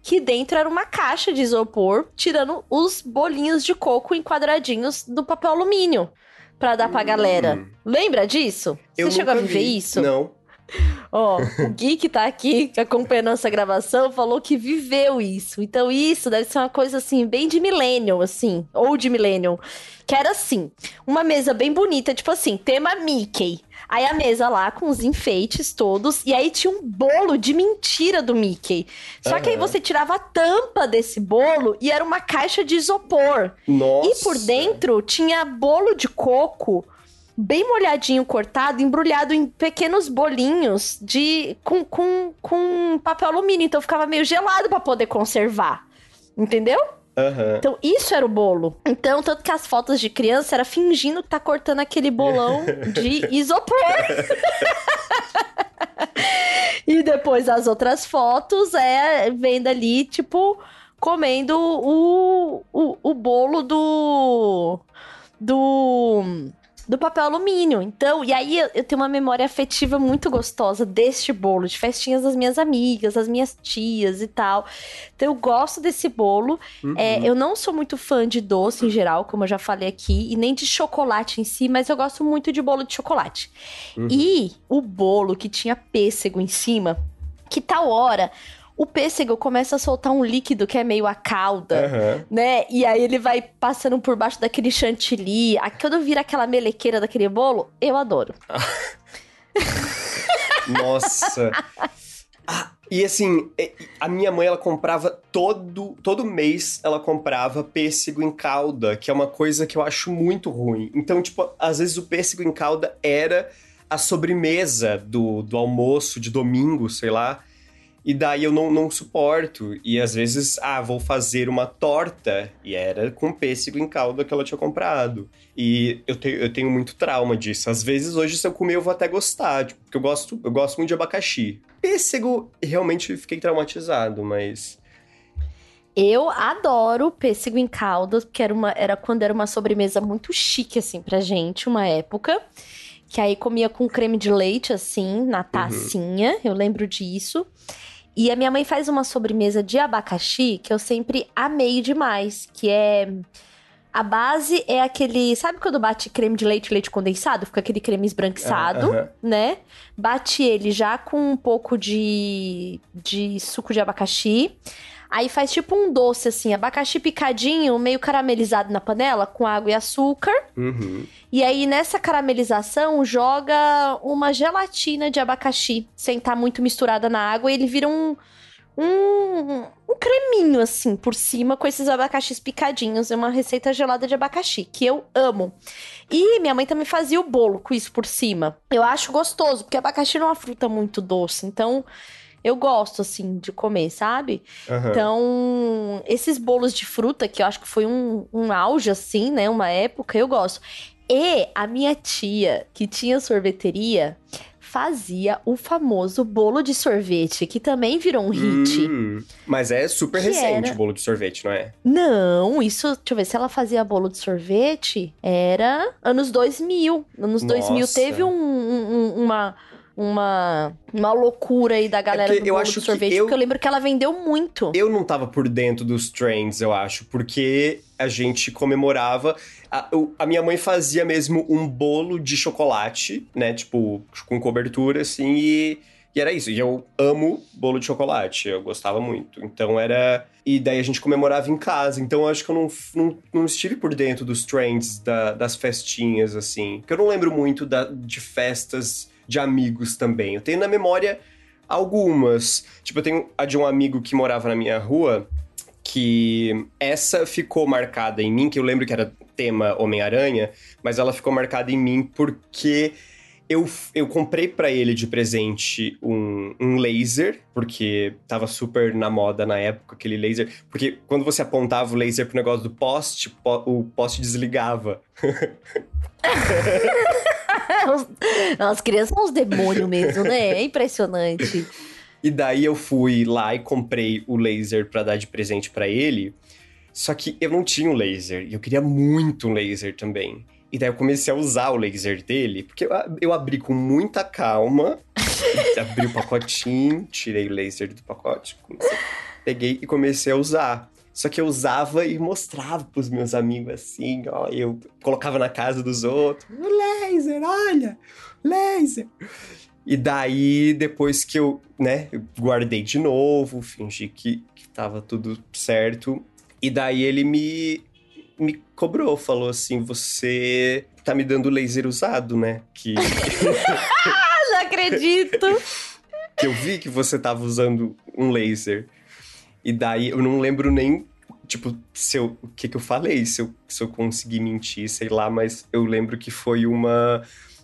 S1: Que dentro era uma caixa de isopor, tirando os bolinhos de coco em quadradinhos do papel alumínio pra dar pra galera. Lembra disso?
S3: Eu
S1: Você chegou a viver
S3: vi.
S1: isso?
S3: Não.
S1: Ó, o Gui que tá aqui acompanhando nossa gravação falou que viveu isso. Então isso deve ser uma coisa assim, bem de millennial, assim, ou de millennial. Que era assim, uma mesa bem bonita, tipo assim, tema Mickey. Aí a mesa lá com os enfeites todos, e aí tinha um bolo de mentira do Mickey. Só que aí você tirava a tampa desse bolo e era uma caixa de isopor.
S3: Nossa.
S1: E por dentro tinha bolo de coco bem molhadinho, cortado, embrulhado em pequenos bolinhos de com, com, com papel alumínio. Então ficava meio gelado pra poder conservar. Entendeu?
S3: Aham.
S1: Então isso era o bolo. Então, tanto que as fotos de criança era fingindo que tá cortando aquele bolão de isopor. e depois as outras fotos é vendo ali, tipo, comendo o, o, o bolo do. Do. Do papel alumínio. Então, e aí eu, eu tenho uma memória afetiva muito gostosa deste bolo, de festinhas das minhas amigas, das minhas tias e tal. Então, eu gosto desse bolo.
S3: Uhum.
S1: É, eu não sou muito fã de doce em geral, como eu já falei aqui, e nem de chocolate em si, mas eu gosto muito de bolo de chocolate.
S3: Uhum.
S1: E o bolo que tinha pêssego em cima, que tal hora o pêssego começa a soltar um líquido que é meio a calda.
S3: Aham.
S1: Né? E aí ele vai passando por baixo daquele chantilly. Quando vira aquela melequeira daquele bolo, eu adoro.
S3: Nossa. Ah, e assim, a minha mãe, ela comprava todo, todo mês, ela comprava pêssego em calda, que é uma coisa que eu acho muito ruim. Então, tipo, às vezes o pêssego em calda era a sobremesa do, do almoço de domingo, sei lá. E daí eu não, não suporto. E às vezes, ah, vou fazer uma torta. E era com pêssego em calda que ela tinha comprado. E eu tenho, eu tenho muito trauma disso. Às vezes, hoje, se eu comer, eu vou até gostar. Tipo, porque eu gosto, eu gosto muito de abacaxi. Pêssego, realmente fiquei traumatizado, mas.
S1: Eu adoro pêssego em calda, porque era, uma, era quando era uma sobremesa muito chique, assim, pra gente, uma época. Que aí comia com creme de leite, assim, na tacinha. Eu lembro disso. E a minha mãe faz uma sobremesa de abacaxi que eu sempre amei demais, que é... A base é aquele... Sabe quando bate creme de leite, leite condensado? Fica aquele creme esbranquiçado,
S3: Aham.
S1: né? Bate ele já com um pouco de, de suco de abacaxi. Aí faz tipo um doce, assim, abacaxi picadinho, meio caramelizado na panela, com água e açúcar.
S3: Uhum.
S1: E aí, nessa caramelização, joga uma gelatina de abacaxi, sem estar muito misturada na água, e ele vira um, um, um creminho, assim, por cima, com esses abacaxis picadinhos. É uma receita gelada de abacaxi, que eu amo. E minha mãe também fazia o bolo com isso por cima. Eu acho gostoso, porque abacaxi não é uma fruta muito doce, então eu gosto, assim, de comer, sabe?
S3: Aham.
S1: Então, esses bolos de fruta, que eu acho que foi um, um auge, assim, né? Uma época, eu gosto. E a minha tia, que tinha sorveteria, fazia o famoso bolo de sorvete, que também virou um hit.
S3: Hum, mas é super recente
S1: era-
S3: o bolo de sorvete, não é?
S1: Não, isso, deixa eu ver, se ela fazia bolo de sorvete, era anos 2000. Anos 2000
S3: Nossa.
S1: teve um- um- um- uma, uma, uma loucura aí da galera
S3: porque
S1: do
S3: eu
S1: bolo
S3: acho
S1: de
S3: que
S1: sorvete,
S3: eu-
S1: porque eu lembro que ela vendeu muito.
S3: Eu não tava por dentro dos trends, eu acho, porque a gente comemorava. A, a minha mãe fazia mesmo um bolo de chocolate, né? Tipo, com cobertura, assim, e, e era isso. E eu amo bolo de chocolate, eu gostava muito. Então era. E daí a gente comemorava em casa. Então eu acho que eu não, não, não estive por dentro dos trends da- das festinhas, assim. Porque eu não lembro muito da- de festas de amigos também. Eu tenho na memória algumas. Tipo, eu tenho a de um amigo que morava na minha rua, que essa ficou marcada em mim, que eu lembro que era tema Homem-Aranha, mas ela ficou marcada em mim porque eu, eu comprei pra ele de presente um, um laser, porque tava super na moda na época aquele laser. Porque quando você apontava o laser pro negócio do poste, po- o poste desligava.
S1: As crianças são uns demônios mesmo, né? É impressionante.
S3: E daí eu fui lá e comprei o laser pra dar de presente pra ele. Só que eu não tinha um laser e eu queria muito um laser também. E daí eu comecei a usar o laser dele, porque eu, eu abri com muita calma, abri o pacotinho, tirei o laser do pacote, comecei- peguei e comecei a usar. Só que eu usava e mostrava pros meus amigos assim, ó, eu colocava na casa dos outros, o laser, olha, laser. E daí, depois que eu, né, eu guardei de novo, fingi que, que tava tudo certo. E daí ele me, me cobrou, falou assim: você tá me dando laser usado, né? Que,
S1: não acredito.
S3: que eu vi que você tava usando um laser. E daí eu não lembro nem, tipo, se eu, o que que eu falei, se eu, se eu consegui mentir, sei lá, mas eu lembro que foi uma,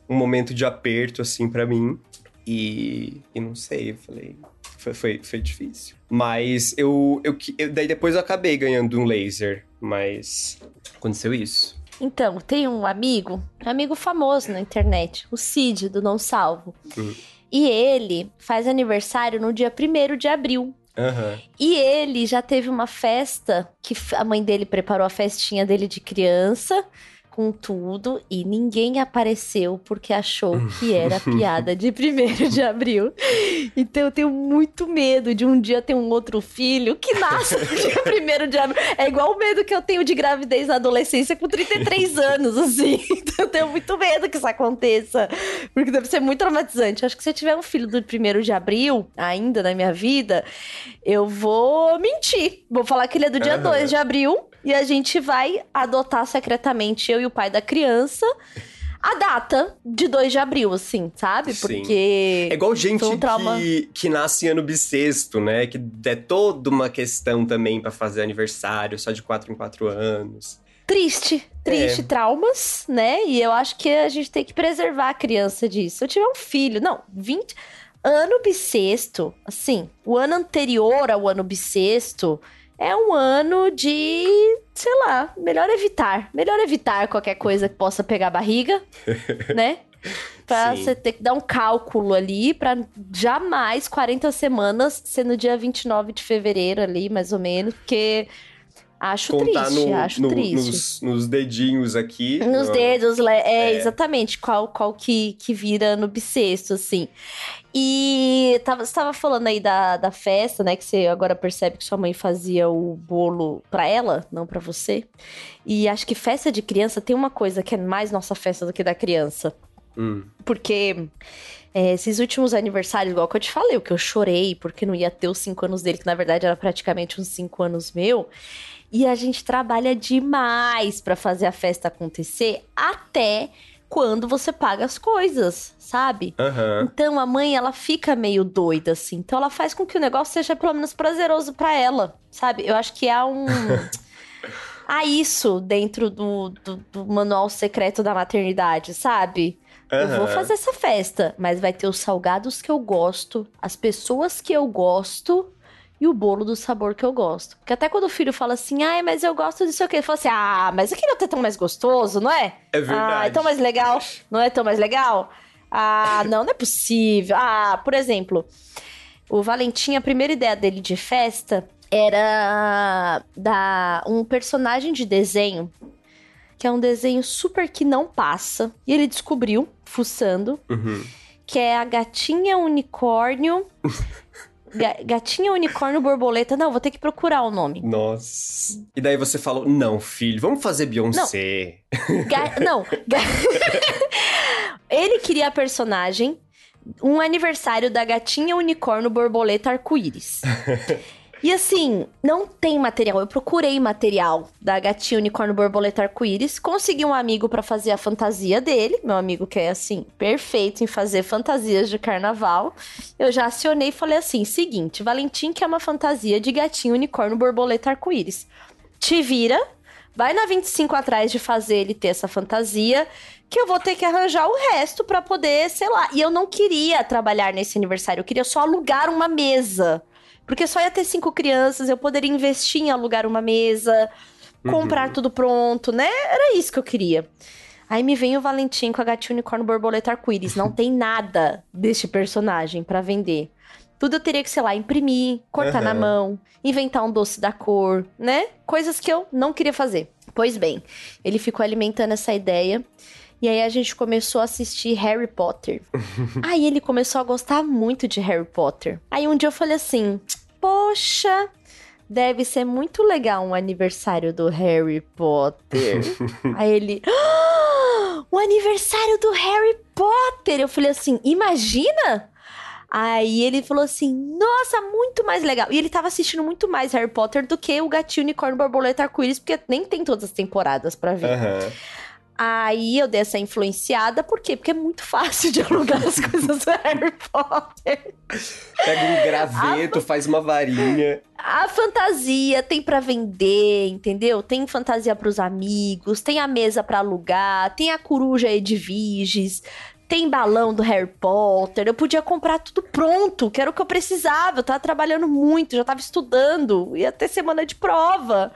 S3: um momento de aperto, assim, pra mim. E, e não sei, eu falei. Foi, foi, foi difícil. Mas eu, eu, eu- Daí depois eu acabei ganhando um laser. Mas. Aconteceu isso.
S1: Então, tem um amigo, um amigo famoso na internet, o Cid, do Não Salvo.
S3: Hum.
S1: E ele faz aniversário no dia 1 de abril.
S3: Aham.
S1: E ele já teve uma festa que a mãe dele preparou a festinha dele de criança, com tudo, e ninguém apareceu porque achou que era piada de 1 de abril. Então eu tenho muito medo de um dia ter um outro filho que nasce no dia 1 de abril. É igual o medo que eu tenho de gravidez na adolescência com 33 anos, assim. Então eu tenho muito medo que isso aconteça. Porque deve ser muito traumatizante. Acho que se eu tiver um filho do 1 de abril, ainda na minha vida, eu vou mentir. Vou falar que ele é do dia
S3: Aham.
S1: 2 de abril e a gente vai adotar secretamente, eu e o pai da criança, a data de 2 de abril, assim, sabe?
S3: Sim.
S1: Porque.
S3: É igual gente
S1: um trauma.
S3: que, que nasce em ano bissexto, né? Que é toda uma questão também pra fazer aniversário, só de quatro em quatro anos.
S1: Triste, triste,
S3: É.
S1: traumas, né? E eu acho que a gente tem que preservar a criança disso. Eu tiver um filho, não, 20. Ano bissexto, assim, o ano anterior ao ano bissexto é um ano de, sei lá, melhor evitar. Melhor evitar qualquer coisa que possa pegar a barriga, né? Pra
S3: Sim.
S1: você ter que dar um cálculo ali pra jamais 40 semanas ser no dia 29 de fevereiro ali, mais ou menos, porque acho
S3: Contar
S1: triste,
S3: no-
S1: acho
S3: no-
S1: triste.
S3: Nos, nos dedinhos aqui.
S1: Nos
S3: no-
S1: dedos, le- é,
S3: É.
S1: exatamente, qual, qual que, que vira no bissexto, assim. E tava, você tava falando aí da, da festa, né? Que você agora percebe que sua mãe fazia o bolo pra ela, não pra você. E acho que festa de criança tem uma coisa que é mais nossa festa do que da criança.
S3: Hum.
S1: Porque é, esses últimos aniversários, igual que eu te falei, o que eu chorei, porque não ia ter os cinco anos dele, que na verdade era praticamente uns cinco anos meu. E a gente trabalha demais pra fazer a festa acontecer até quando você paga as coisas, sabe?
S3: Aham.
S1: Então a mãe, ela fica meio doida, assim. Então ela faz com que o negócio seja pelo menos prazeroso pra ela, sabe? Eu acho que há um. há isso dentro do, do, do manual secreto da maternidade, sabe? Eu vou fazer essa festa, mas vai ter os salgados que eu gosto, as pessoas que eu gosto e o bolo do sabor que eu gosto. Porque até quando o filho fala assim, ai, mas eu gosto disso aqui, ele fala assim, ah, mas aqui não é tão mais gostoso, não é?
S3: É verdade.
S1: Ah, é tão mais legal, não é tão mais legal? Ah, não, não é possível. Ah, por exemplo, o Valentim, a primeira ideia dele de festa era da um personagem de desenho que é um desenho super que não passa. E ele descobriu, fuçando,
S3: Uhum.
S1: que é a gatinha unicórnio. Ga- gatinha unicórnio borboleta. Não, vou ter que procurar o nome.
S3: Nossa. E daí você falou: não, filho, vamos fazer Beyoncé.
S1: Ga- não. ga- ele queria a personagem. Um aniversário da gatinha unicórnio borboleta arco-íris. E assim, não tem material. Eu procurei material da gatinha unicórnio borboleta arco-íris. Consegui um amigo pra fazer a fantasia dele. Meu amigo que é assim, perfeito em fazer fantasias de carnaval. Eu já acionei e falei assim: seguinte, Valentim quer uma fantasia de gatinho unicórnio borboleta arco-íris. Te vira, vai na 25 atrás de fazer ele ter essa fantasia, que eu vou ter que arranjar o resto pra poder, sei lá. E eu não queria trabalhar nesse aniversário, eu queria só alugar uma mesa. Porque só ia ter cinco crianças, eu poderia investir em alugar uma mesa, comprar tudo pronto, né? Era isso que eu queria. Aí me vem o Valentim com a gatinha unicórnio borboleta arco-íris. Não tem nada deste personagem pra vender. Tudo eu teria que, sei lá, imprimir, cortar na
S3: Aham.
S1: mão, inventar um doce da cor, né? Coisas que eu não queria fazer. Pois bem, ele ficou alimentando essa ideia. E aí a gente começou a assistir Harry Potter. aí ele começou a gostar muito de Harry Potter. Aí um dia eu falei assim: Poxa, deve ser muito legal um aniversário do Harry Potter. aí ele. "Ah, o aniversário do Harry Potter! Eu falei assim: Imagina! Aí ele falou assim: Nossa, muito mais legal. E ele tava assistindo muito mais Harry Potter do que o Gatinho Unicórnio Borboleta Arco-Íris, porque nem tem todas as temporadas pra ver.
S3: Aham.
S1: Aí eu dei essa influenciada, por quê? Porque é muito fácil de alugar as coisas do Harry Potter.
S3: Pega um graveto, faz uma varinha.
S1: A fantasia tem pra vender, entendeu? Tem fantasia pros amigos, tem a mesa pra alugar, tem a coruja Edviges, tem balão do Harry Potter. Eu podia comprar tudo pronto, que era o que eu precisava. Eu tava trabalhando muito, já tava estudando, ia ter semana de prova.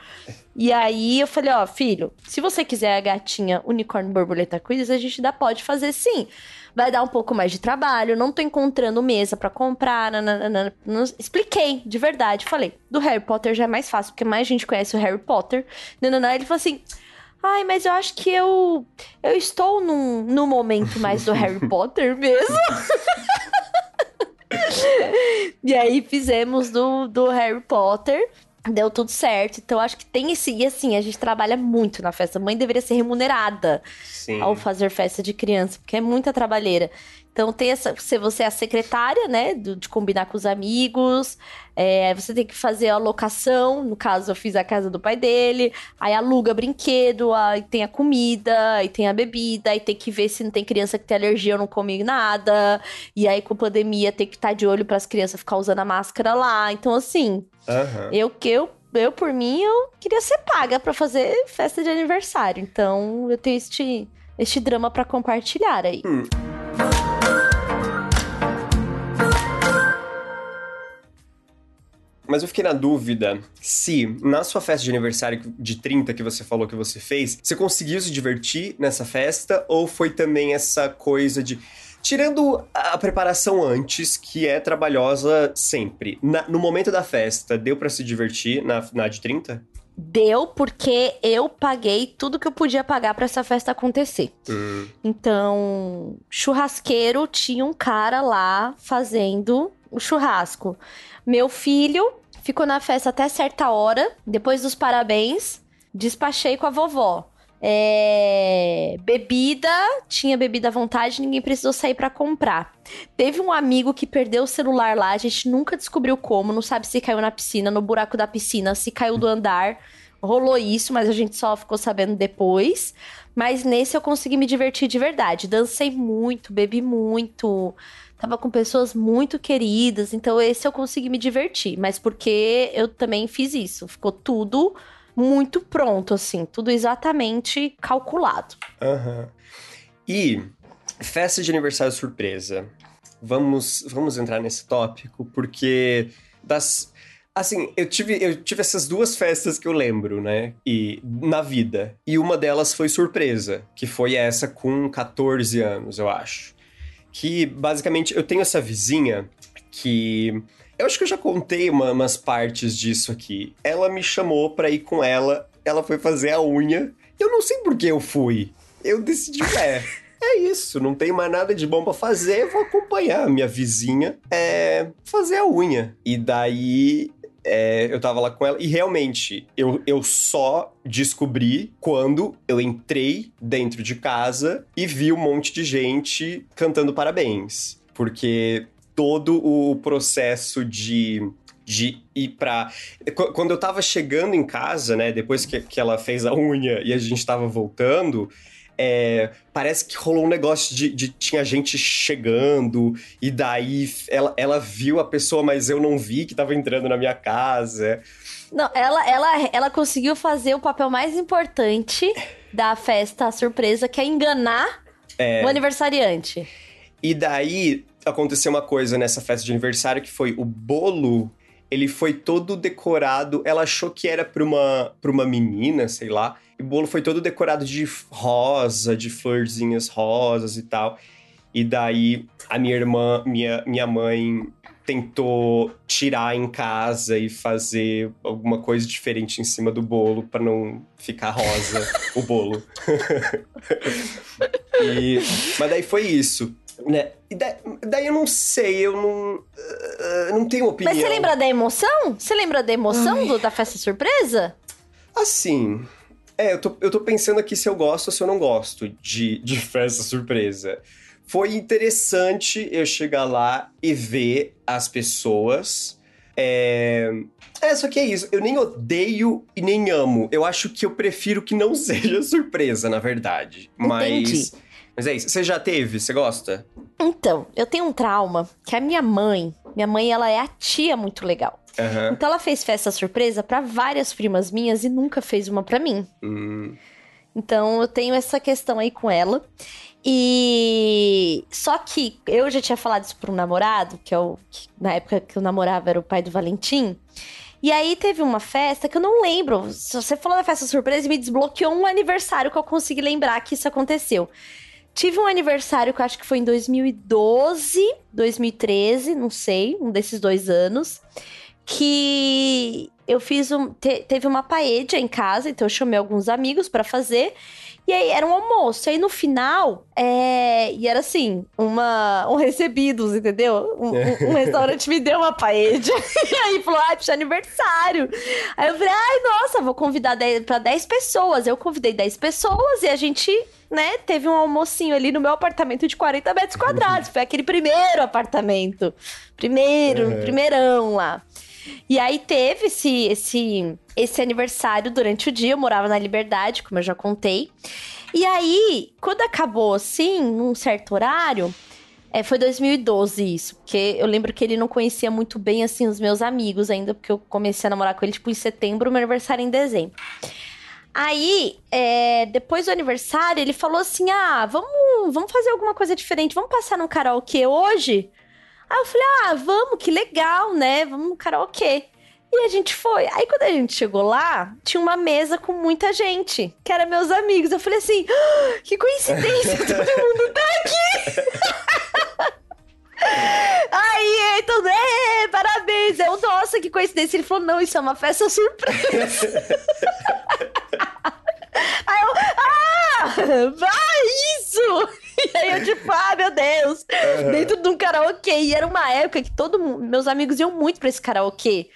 S1: E aí eu falei, ó, filho, se você quiser a gatinha unicórnio borboleta quiz, a gente ainda pode fazer sim. Vai dar um pouco mais de trabalho, não tô encontrando mesa pra comprar. nananana. Expliquei, de verdade. Falei, do Harry Potter já é mais fácil, porque mais gente conhece o Harry Potter. Ele falou assim. Ai, mas eu acho que eu eu estou num, num momento mais do Harry Potter mesmo. e aí fizemos do, do Harry Potter. Deu tudo certo. Então acho que tem esse. E assim, a gente trabalha muito na festa. A mãe deveria ser remunerada
S3: Sim.
S1: ao fazer festa de criança, porque é muita trabalheira. Então tem essa. Se você é a secretária, né? de combinar com os amigos. é, você tem que fazer a locação. No caso, eu fiz a casa do pai dele. Aí aluga brinquedo, aí tem a comida, aí tem a bebida, aí tem que ver se não tem criança que tem alergia ou não come nada. E aí, com pandemia, tem que estar de olho para as crianças ficar usando a máscara lá. Então, assim,
S3: Aham.
S1: eu que eu, eu por mim, eu queria ser paga pra fazer festa de aniversário. Então, eu tenho este, este drama pra compartilhar aí.
S3: Mas eu fiquei na dúvida se, na sua festa de aniversário de 30 que você falou que você fez, você conseguiu se divertir nessa festa ou foi também essa coisa de. Tirando a preparação antes, que é trabalhosa sempre, na- no momento da festa, deu pra se divertir na, na de 30?
S1: Deu porque eu paguei tudo que eu podia pagar pra essa festa acontecer.
S3: Hum,
S1: Então, churrasqueiro tinha um cara lá fazendo o churrasco. Meu filho ficou na festa até certa hora. Depois dos parabéns, despachei com a vovó. É, Bebida, tinha bebida à vontade, ninguém precisou sair pra comprar. Teve um amigo que perdeu o celular lá, a gente nunca descobriu como, não sabe se caiu na piscina, no buraco da piscina, se caiu do andar. Rolou isso, mas a gente só ficou sabendo depois. Mas nesse eu consegui me divertir de verdade. Dancei muito, bebi muito. Tava com pessoas muito queridas, então esse eu consegui me divertir. Mas porque eu também fiz isso. Ficou tudo muito pronto, assim. Tudo exatamente calculado.
S3: aham. E festa de aniversário surpresa. Vamos, vamos entrar nesse tópico, porque das. Assim, eu tive, eu tive essas duas festas que eu lembro, né? E na vida. E uma delas foi surpresa, que foi essa com 14 anos, eu acho. Que basicamente eu tenho essa vizinha que. Eu acho que eu já contei uma, umas partes disso aqui. Ela me chamou pra ir com ela, ela foi fazer a unha. Eu não sei por que eu fui. Eu decidi, é, é isso, não tem mais nada de bom para fazer, vou acompanhar a minha vizinha é, fazer a unha. E daí é, eu tava lá com ela e realmente eu, eu só descobri quando eu entrei dentro de casa e vi um monte de gente cantando parabéns. Porque todo o processo de de ir pra. Quando eu tava chegando em casa, né? Depois que, que ela fez a unha e a gente tava voltando, é, parece que rolou um negócio de, de, tinha gente chegando e daí ela, ela viu a pessoa, mas eu não vi que tava entrando na minha casa.
S1: Não, ela, ela, ela conseguiu fazer o papel mais importante da festa surpresa, que é enganar é... o aniversariante.
S3: E daí aconteceu uma coisa nessa festa de aniversário que foi o bolo ele foi todo decorado. Ela achou que era pra uma, pra uma menina, sei lá. E o bolo foi todo decorado de rosa, de florzinhas rosas e tal. E daí a minha irmã, minha, minha mãe tentou tirar em casa e fazer alguma coisa diferente em cima do bolo para não ficar rosa o bolo. e, mas daí foi isso. Né? E daí, daí, eu não sei, eu não. Uh, não tenho opinião.
S1: Mas você lembra da emoção? Você lembra da emoção do, da festa surpresa?
S3: Assim. É, eu tô, eu tô pensando aqui se eu gosto ou se eu não gosto de, de festa surpresa. Foi interessante eu chegar lá e ver as pessoas. É... é, só que é isso. Eu nem odeio e nem amo. Eu acho que eu prefiro que não seja surpresa, na verdade.
S1: Entendi.
S3: Mas. Mas é isso. Você já teve? Você gosta?
S1: Então, eu tenho um trauma que a minha mãe, minha mãe, ela é a tia muito legal.
S3: Uhum.
S1: Então ela fez festa surpresa para várias primas minhas e nunca fez uma para mim.
S3: Hum.
S1: Então eu tenho essa questão aí com ela. E só que eu já tinha falado isso para um namorado, que é o que, na época que eu namorava era o pai do Valentim. E aí teve uma festa que eu não lembro. Se você falou da festa surpresa, me desbloqueou um aniversário que eu consegui lembrar que isso aconteceu. Tive um aniversário que eu acho que foi em 2012, 2013, não sei, um desses dois anos, que eu fiz um. Te, teve uma paella em casa, então eu chamei alguns amigos para fazer. E aí era um almoço. E aí no final, é... e era assim, uma... um recebidos, entendeu? Um, um, um restaurante me deu uma paella. e aí falou, ai, puxa, aniversário. Aí eu falei, ai, nossa, vou convidar para 10 pessoas. Eu convidei 10 pessoas e a gente né, teve um almocinho ali no meu apartamento de 40 metros quadrados. Foi aquele primeiro apartamento. Primeiro, uhum. primeirão lá. E aí teve esse, esse, esse aniversário durante o dia. Eu morava na Liberdade, como eu já contei. E aí, quando acabou assim, num certo horário, é, foi 2012 isso, porque eu lembro que ele não conhecia muito bem, assim, os meus amigos ainda, porque eu comecei a namorar com ele, tipo, em setembro, meu aniversário em dezembro. Aí, é, depois do aniversário, ele falou assim: ah, vamos, vamos fazer alguma coisa diferente, vamos passar no karaokê hoje? Aí eu falei: ah, vamos, que legal, né? Vamos no karaokê. E a gente foi. Aí quando a gente chegou lá, tinha uma mesa com muita gente, que eram meus amigos. Eu falei assim: ah, que coincidência, todo mundo tá aqui. Aí, então, é, parabéns. Eu, nossa, que coincidência. Ele falou: não, isso é uma festa surpresa. Aí eu, ah, vai isso! E aí eu tipo, ah, meu Deus, uhum. dentro de um karaokê. E era uma época que todo mundo, meus amigos iam muito pra esse karaokê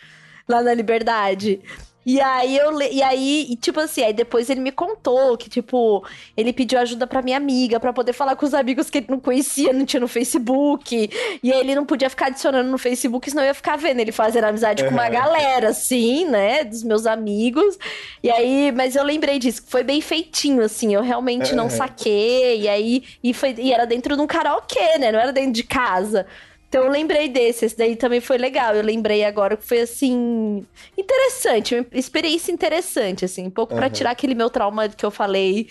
S1: lá na Liberdade. E aí eu e aí, e, tipo assim, aí depois ele me contou que, tipo, ele pediu ajuda pra minha amiga para poder falar com os amigos que ele não conhecia, não tinha no Facebook. E aí ele não podia ficar adicionando no Facebook, senão eu ia ficar vendo ele fazendo amizade uhum. com uma galera, assim, né? Dos meus amigos. E aí, mas eu lembrei disso, que foi bem feitinho, assim, eu realmente uhum. não saquei. E aí, e, foi, e era dentro de um karaokê, né? Não era dentro de casa. Então eu lembrei desse, esse daí também foi legal. Eu lembrei agora que foi assim interessante, uma experiência interessante assim, um pouco uhum. para tirar aquele meu trauma que eu falei,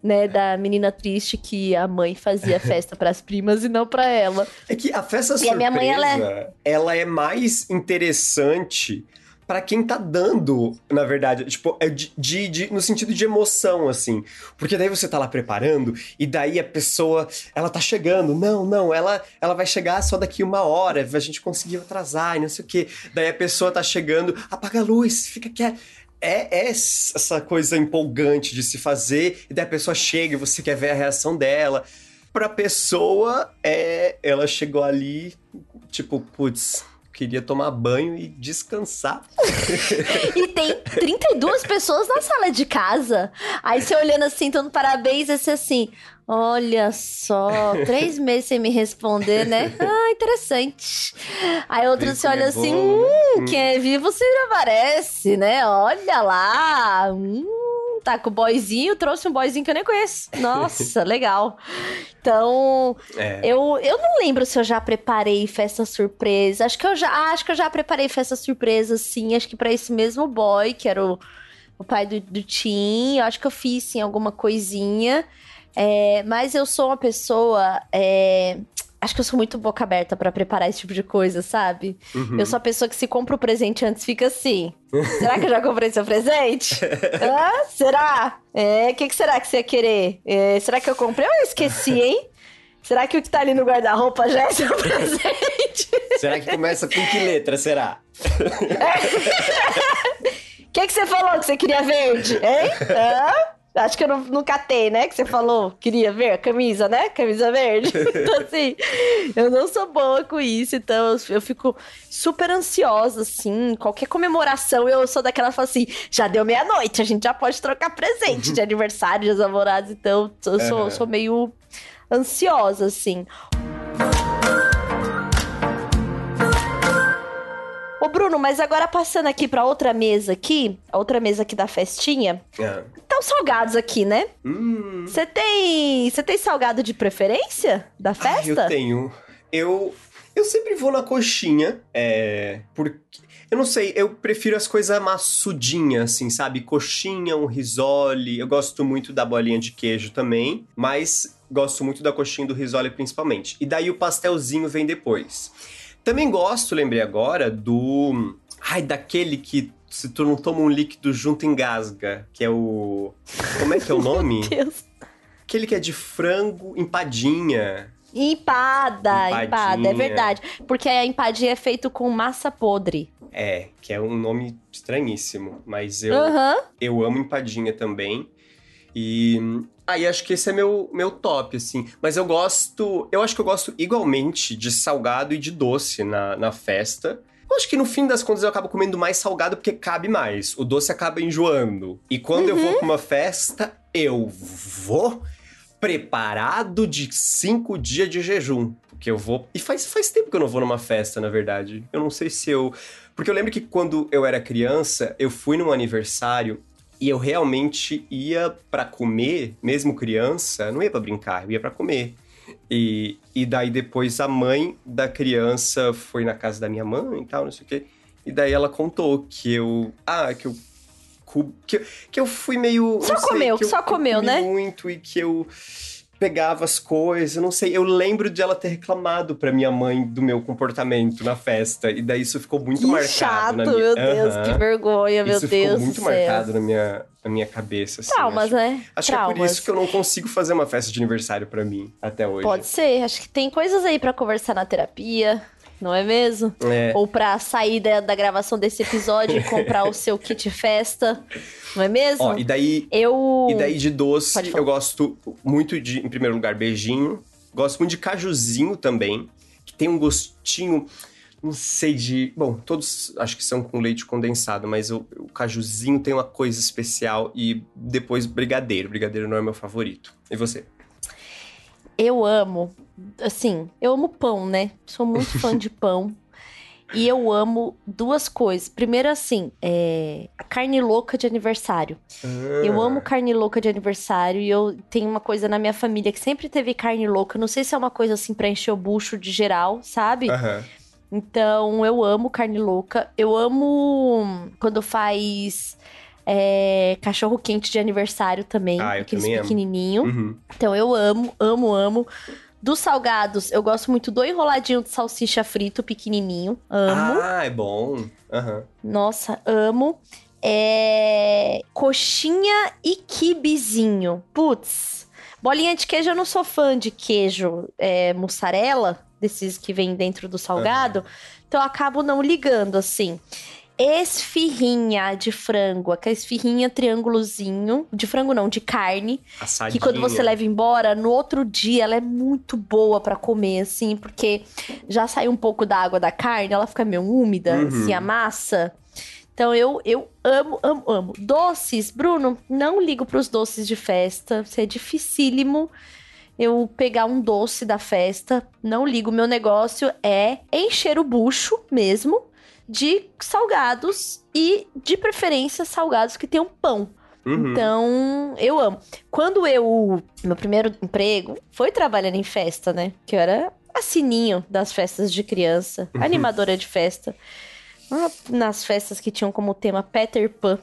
S1: né, da menina triste que a mãe fazia festa para as primas e não para ela.
S3: É que a festa surpresa, a minha mãe ela é... ela é mais interessante para quem tá dando, na verdade. Tipo, é de, de, de, no sentido de emoção, assim. Porque daí você tá lá preparando, e daí a pessoa, ela tá chegando. Não, não, ela, ela vai chegar só daqui uma hora, a gente conseguiu atrasar e não sei o quê. Daí a pessoa tá chegando, apaga a luz, fica quieto. É, é, essa coisa empolgante de se fazer, e daí a pessoa chega e você quer ver a reação dela. Pra pessoa, é, ela chegou ali, tipo, putz, queria tomar banho e descansar.
S1: e tem 32 pessoas na sala de casa. Aí você olhando assim, dando parabéns, você assim, olha só, três meses sem me responder, né? Ah, interessante. Aí outro você olha é assim, bom, hum, né? quem é vivo sempre aparece, né? Olha lá, hum tá com o boyzinho, trouxe um boyzinho que eu nem conheço. Nossa, legal. Então, é. eu, eu não lembro se eu já preparei festa surpresa. Acho que eu já, acho que eu já preparei festa surpresa, sim. Acho que para esse mesmo boy, que era o, o pai do, do Tim. Eu acho que eu fiz, sim, alguma coisinha. É, mas eu sou uma pessoa. É, Acho que eu sou muito boca aberta para preparar esse tipo de coisa, sabe? Uhum. Eu sou a pessoa que se compra o presente antes fica assim. será que eu já comprei seu presente? ah, será? É, o que, que, será que você ia querer? É, será que eu comprei ou eu esqueci, hein? Será que o que tá ali no guarda-roupa já é seu presente?
S3: será que começa com que letra, será?
S1: O que, que você falou que você queria verde, hein? Ah? Acho que eu não, não catei, né? Que você falou, queria ver a camisa, né? Camisa verde. então, assim, eu não sou boa com isso, então eu fico super ansiosa, assim. Qualquer comemoração, eu sou daquela que fala assim: já deu meia-noite, a gente já pode trocar presente de aniversário, de namorados, então eu sou, uhum. sou meio ansiosa, assim. Ô, Bruno, mas agora passando aqui pra outra mesa aqui, a outra mesa aqui da festinha. É. Tá os salgados aqui, né?
S3: Hum.
S1: Você hum. tem. Você tem salgado de preferência da festa?
S3: Ah, eu tenho. Eu. Eu sempre vou na coxinha, é. Porque. Eu não sei, eu prefiro as coisas maçudinhas, assim, sabe? Coxinha, um risole. Eu gosto muito da bolinha de queijo também, mas gosto muito da coxinha do risole principalmente. E daí o pastelzinho vem depois. Também gosto, lembrei agora, do. Ai, daquele que se tu não toma um líquido junto engasga, que é o. Como é que é o nome?
S1: Meu Deus.
S3: Aquele que é de frango empadinha.
S1: Empada, empadinha. empada, é verdade. Porque a empadinha é feito com massa podre.
S3: É, que é um nome estranhíssimo, mas eu,
S1: uhum.
S3: eu amo empadinha também. E Aí acho que esse é meu, meu top, assim. Mas eu gosto. Eu acho que eu gosto igualmente de salgado e de doce na, na festa. Eu acho que no fim das contas eu acabo comendo mais salgado porque cabe mais. O doce acaba enjoando. E quando uhum. eu vou uhum. pra uma festa, eu vou preparado de cinco dias de jejum. Porque eu vou. E faz, faz tempo que eu não vou numa festa, na verdade. Eu não sei se eu. Porque eu lembro que quando eu era criança, eu fui num aniversário e eu realmente ia para comer, mesmo criança, não ia para brincar, eu ia para comer. E, e daí depois a mãe da criança foi na casa da minha mãe e tal, não sei o quê. E daí ela contou que eu. Ah, que eu. Que, que eu fui meio.
S1: Só comeu,
S3: que
S1: só comeu, né?
S3: Muito e que eu pegava as coisas, não sei. Eu lembro de ela ter reclamado pra minha mãe do meu comportamento na festa. E daí isso ficou muito
S1: que
S3: marcado.
S1: Chato,
S3: na
S1: minha... meu Deus, uhum. que vergonha, meu
S3: isso
S1: Deus.
S3: Isso ficou muito marcado na minha, na minha cabeça. Assim.
S1: Traumas,
S3: acho,
S1: né?
S3: Acho
S1: Traumas.
S3: que é por isso que eu não consigo fazer uma festa de aniversário para mim até hoje.
S1: Pode ser, acho que tem coisas aí para conversar na terapia não é mesmo?
S3: É.
S1: Ou pra sair da, da, gravação desse episódio e comprar o seu kit festa, não é mesmo?
S3: Ó, e daí,
S1: eu...
S3: e daí de doce, eu gosto muito de, em primeiro lugar, beijinho. Gosto muito de cajuzinho também, que tem um gostinho, não sei de... Bom, todos acho que são com leite condensado, mas o, o cajuzinho tem uma coisa especial e depois brigadeiro. Brigadeiro não é meu favorito. E você?
S1: Eu amo assim, eu amo pão, né? Sou muito fã de pão. E eu amo duas coisas. Primeiro, assim, é... a carne louca de aniversário.
S3: Ah.
S1: Eu amo carne louca de aniversário e eu tenho uma coisa na minha família que sempre teve carne louca. Não sei se é uma coisa assim pra encher o bucho de geral, sabe? Então, eu amo carne louca. Eu amo quando faz é... cachorro quente de aniversário também.
S3: Ah, eu
S1: aqueles pequenininho.
S3: Uhum.
S1: Então, eu amo, amo, amo. Dos salgados, eu gosto muito do enroladinho de salsicha frito pequenininho. Amo.
S3: Ah, é bom. Uhum.
S1: Nossa, amo. É... Coxinha e kibizinho. Putz. Bolinha de queijo, eu não sou fã de queijo é, mussarela, desses que vem dentro do salgado. Uhum. Então eu acabo não ligando, assim esfirrinha de frango, aquela esfirrinha triângulozinho, de frango não, de carne,
S3: Assadinha.
S1: que quando você leva embora, no outro dia ela é muito boa para comer, assim, porque já sai um pouco da água da carne, ela fica meio úmida, uhum. assim, a massa. Então eu, eu amo, amo, amo. Doces, Bruno, não ligo pros doces de festa, isso é dificílimo eu pegar um doce da festa, não ligo. Meu negócio é encher o bucho mesmo de salgados e, de preferência, salgados que tenham pão. Uhum. Então, eu amo. Quando eu. Meu primeiro emprego foi trabalhando em festa, né? Que eu era a sininho das festas de criança, uhum. animadora de festa. Nas festas que tinham como tema Peter Pan.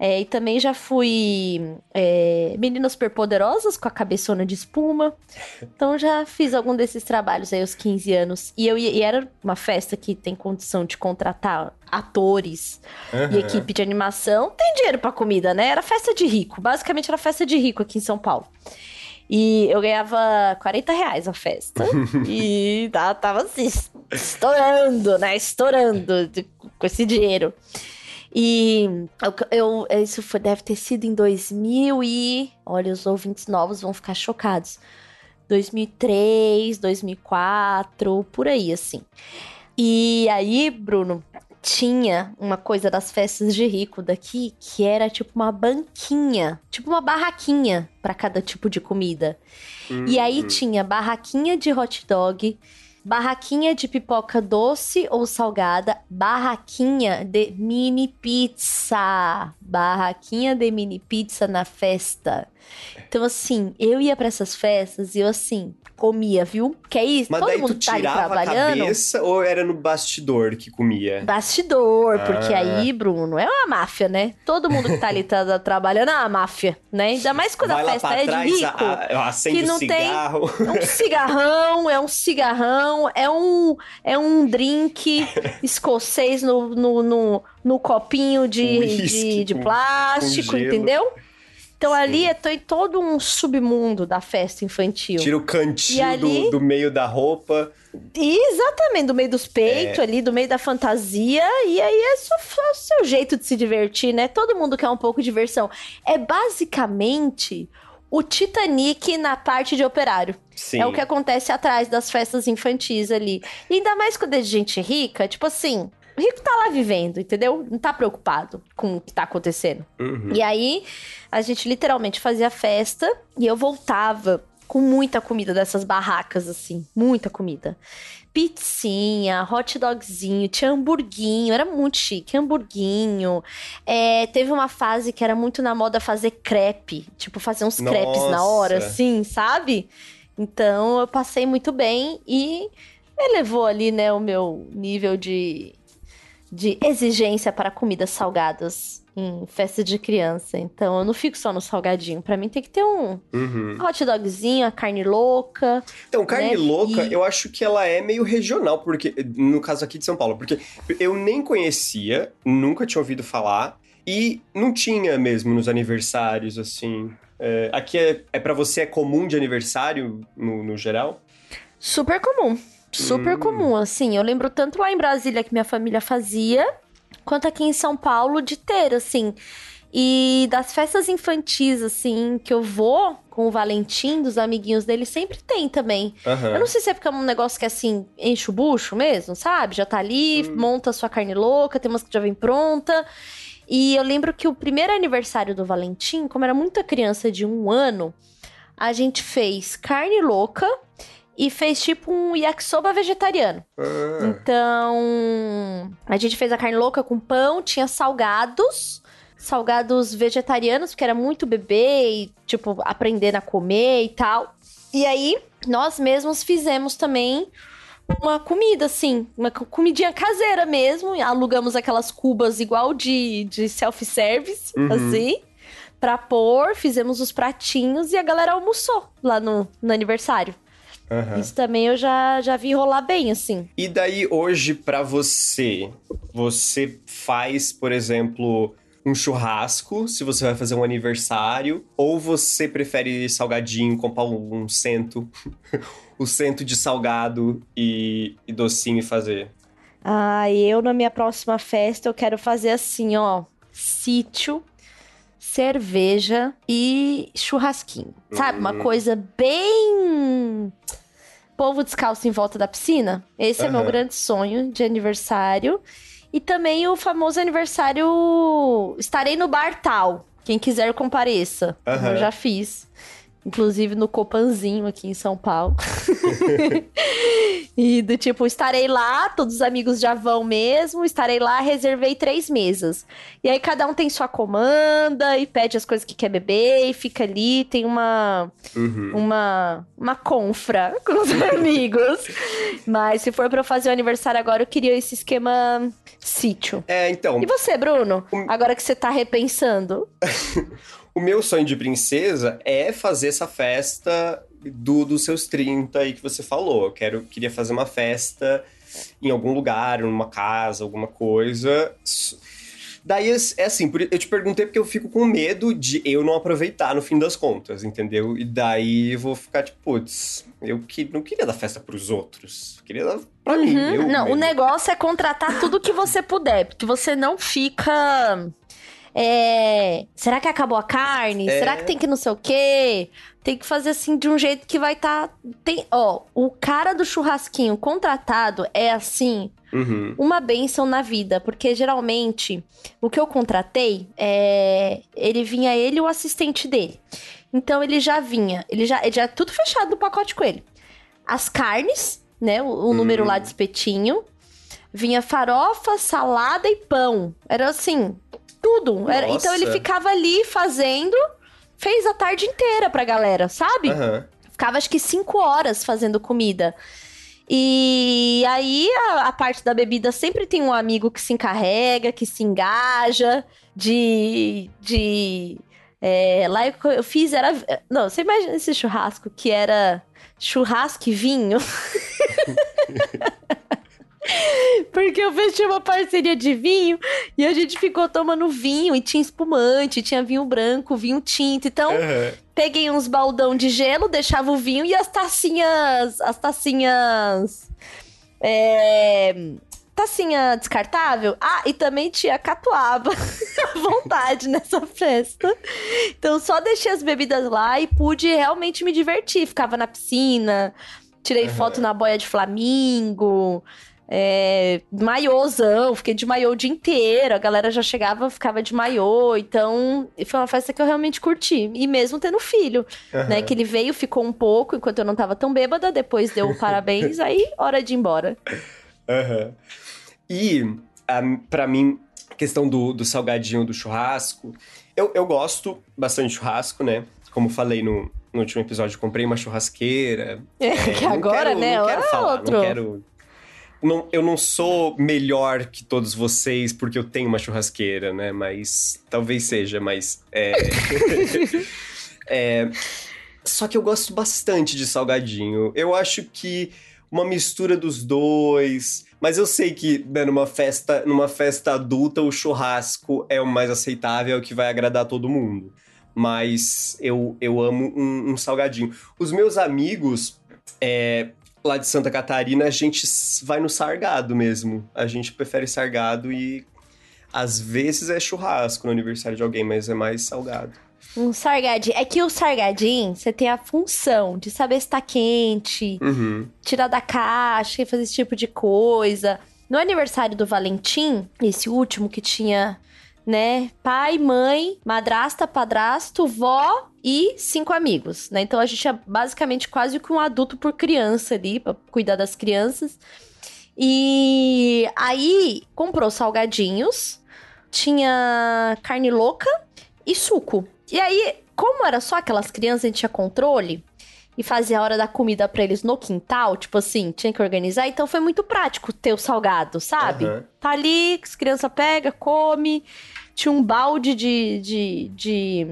S1: É, e também já fui é, Meninas Superpoderosas com a cabeçona de espuma. Então já fiz algum desses trabalhos aí aos 15 anos. E, eu, e era uma festa que tem condição de contratar atores uhum. e equipe de animação. Tem dinheiro para comida, né? Era festa de rico. Basicamente era festa de rico aqui em São Paulo. E eu ganhava 40 reais a festa. e tava assim, estourando, né? Estourando de, com esse dinheiro. E eu, eu, isso foi, deve ter sido em 2000 e... Olha, os ouvintes novos vão ficar chocados. 2003, 2004, por aí, assim. E aí, Bruno, tinha uma coisa das festas de rico daqui que era tipo uma banquinha, tipo uma barraquinha para cada tipo de comida. E aí hum. tinha barraquinha de hot dog, barraquinha de pipoca doce ou salgada, barraquinha de mini pizza, barraquinha de mini pizza na festa. Então, assim, eu ia para essas festas e eu, assim, comia, viu? Que é isso?
S3: Mas
S1: Todo
S3: daí
S1: mundo
S3: tu tá tirava a cabeça ou era no bastidor que comia?
S1: Bastidor, porque ah. aí, Bruno, é uma máfia, né? Todo mundo que tá ali tá trabalhando é uma máfia, né? Ainda mais quando
S3: Vai
S1: a festa é de rico.
S3: A, a, que não
S1: cigarro. tem. É um cigarrão, é um cigarrão, é um, é um drink escocês no, no, no, no copinho de, de, de, plástico, com entendeu? Então Sim. ali é todo um submundo da festa infantil.
S3: Tira o cantinho ali... do, do, meio da roupa.
S1: Exatamente, do meio dos peitos é. ali, do meio da fantasia. E aí é só, só o seu jeito de se divertir, né? Todo mundo quer um pouco de diversão. É basicamente o Titanic na parte de operário. Sim. É o que acontece atrás das festas infantis ali. E ainda mais quando é de gente rica, tipo assim, o rico tá lá vivendo, entendeu? Não tá preocupado com o que tá acontecendo. Uhum. E aí, a gente literalmente fazia festa e eu voltava com muita comida dessas barracas, assim. Muita comida. Pizzinha, hot dogzinho, tinha hamburguinho, era muito chique, hamburguinho. É, teve uma fase que era muito na moda fazer crepe, tipo, fazer uns Nossa. crepes na hora, assim, sabe? Então eu passei muito bem e elevou ali, né, o meu nível de de exigência para comidas salgadas em festa de criança. Então eu não fico só no salgadinho. Para mim tem que ter um uhum. hot dogzinho, a carne louca.
S3: Então, carne né? louca, e... eu acho que ela é meio regional, porque no caso aqui de São Paulo, porque eu nem conhecia, nunca tinha ouvido falar e não tinha mesmo nos aniversários assim. É, aqui é, é para você é comum de aniversário no, no geral?
S1: Super comum. Super hum. comum, assim. Eu lembro tanto lá em Brasília que minha família fazia, quanto aqui em São Paulo de ter, assim. E das festas infantis, assim, que eu vou com o Valentim, dos amiguinhos dele, sempre tem também. Uhum. Eu não sei se é porque é um negócio que, assim, enche o bucho mesmo, sabe? Já tá ali, hum. monta a sua carne louca, tem umas que já vem pronta. E eu lembro que o primeiro aniversário do Valentim, como era muita criança de um ano, a gente fez carne louca e fez tipo um yakisoba vegetariano. Ah. Então, a gente fez a carne louca com pão, tinha salgados, salgados vegetarianos, porque era muito bebê e, tipo, aprendendo a comer e tal. E aí, nós mesmos fizemos também uma comida, assim, uma comidinha caseira mesmo. Alugamos aquelas cubas igual de, de self-service, uhum. assim, pra pôr, fizemos os pratinhos e a galera almoçou lá no, no aniversário.
S3: Aham.
S1: Isso também eu já, já vi rolar bem, assim.
S3: E daí, hoje, pra você, você faz, por exemplo, um churrasco, se você vai fazer um aniversário, ou você prefere salgadinho, comprar um, um cento, o cento de salgado e, e docinho e fazer?
S1: Ah, eu na minha próxima festa eu quero fazer assim, ó. Sítio, cerveja e churrasquinho. Sabe? Uma
S3: Hum.
S1: coisa bem. Povo descalço em volta da piscina. Esse é meu grande sonho de aniversário. E também o famoso aniversário. Estarei no bar tal. Quem quiser compareça.
S3: Aham.
S1: Eu já fiz. Inclusive no Copanzinho aqui em São Paulo. e do tipo, estarei lá, todos os amigos já vão mesmo, estarei lá, reservei três mesas. E aí cada um tem sua comanda e pede as coisas que quer beber e fica ali, tem uma
S3: Uhum.
S1: uma uma confra com os amigos. Mas se for pra eu fazer o aniversário agora, eu queria esse esquema sítio.
S3: É, então,
S1: E você, Bruno? Agora que você tá repensando.
S3: o meu sonho de princesa é fazer essa festa do, dos seus 30 aí que você falou. Eu quero, queria fazer uma festa em algum lugar, numa casa, alguma coisa. Daí, é assim, por- eu te perguntei porque eu fico com medo de eu não aproveitar no fim das contas, entendeu? E daí eu vou ficar tipo, putz, eu que, não queria dar festa pros outros. Eu queria dar pra mim.
S1: Uhum.
S3: eu
S1: não, o
S3: mesmo.
S1: negócio é contratar tudo que você puder, porque você não fica. É, será que acabou a carne?
S3: É.
S1: Será que tem que não sei o quê? Tem que fazer assim de um jeito que vai estar. Tem, ó, o cara do churrasquinho contratado é assim
S3: Uhum.
S1: uma benção na vida, porque geralmente o que eu contratei é ele vinha ele e o assistente dele. Então ele já vinha, ele já, ele já é tudo fechado no pacote com ele. As carnes, né, o, o número lá de espetinho, vinha farofa, salada e pão. Era assim, tudo. Era- então ele ficava ali fazendo, fez a tarde inteira pra galera, sabe?
S3: Aham.
S1: Ficava acho que cinco horas fazendo comida. E aí a, a parte da bebida sempre tem um amigo que se encarrega, que se engaja, de. de é, lá eu, eu fiz era. Não, você imagina esse churrasco que era churrasco e vinho? Porque eu fechei uma parceria de vinho e a gente ficou tomando vinho e tinha espumante, tinha vinho branco, vinho tinto. Então,
S3: Aham.
S1: peguei uns baldão de gelo, deixava o vinho e as tacinhas. As tacinhas. É. Tacinha descartável. Ah, e também tinha catuaba à vontade nessa festa. Então só deixei as bebidas lá e pude realmente me divertir. Ficava na piscina, tirei
S3: Aham.
S1: foto na boia de flamingo. É, maiôzão, fiquei de maiô o dia inteiro. A galera já chegava, ficava de maiô. Então, foi uma festa que eu realmente curti. E mesmo tendo filho, né?
S3: Aham.
S1: Que ele veio, ficou um pouco enquanto eu não tava tão bêbada. Depois deu o parabéns, aí hora de ir embora.
S3: Aham. E, um, para mim, a questão do, do salgadinho do churrasco, eu, eu gosto bastante de churrasco, né? Como falei no, no último episódio, comprei uma churrasqueira.
S1: É, que
S3: não
S1: agora,
S3: quero-
S1: né?
S3: Não quero
S1: é
S3: falar,
S1: outro.
S3: não quero... Não, eu não sou melhor que todos vocês porque eu tenho uma churrasqueira, né? Mas talvez seja, mas. É... é... Só que eu gosto bastante de salgadinho. Eu acho que uma mistura dos dois. Mas eu sei que né, numa festa, numa festa adulta, o churrasco é o mais aceitável, é o que vai agradar todo mundo. Mas eu, eu amo um, um salgadinho. Os meus amigos, é, lá de Santa Catarina, a gente vai no sargado mesmo. A gente prefere sargado e às vezes é churrasco no aniversário de alguém, mas é mais salgado.
S1: Um sargadinho. É que o sargadinho, você tem a função de saber se tá quente,
S3: Uhum.
S1: tirar da caixa e fazer esse tipo de coisa. No aniversário do Valentim, esse último que tinha, né, pai, mãe, madrasta, padrasto, vó e cinco amigos, né? Então a gente é basicamente quase que um adulto por criança ali, pra cuidar das crianças. E aí comprou salgadinhos, tinha carne louca e suco. E aí, como era só aquelas crianças, a gente tinha controle. E fazia a hora da comida pra eles no quintal, tipo assim, tinha que organizar, então foi muito prático ter o salgado, sabe?
S3: Aham.
S1: Tá ali, as crianças pega, come, tinha um balde de, de, de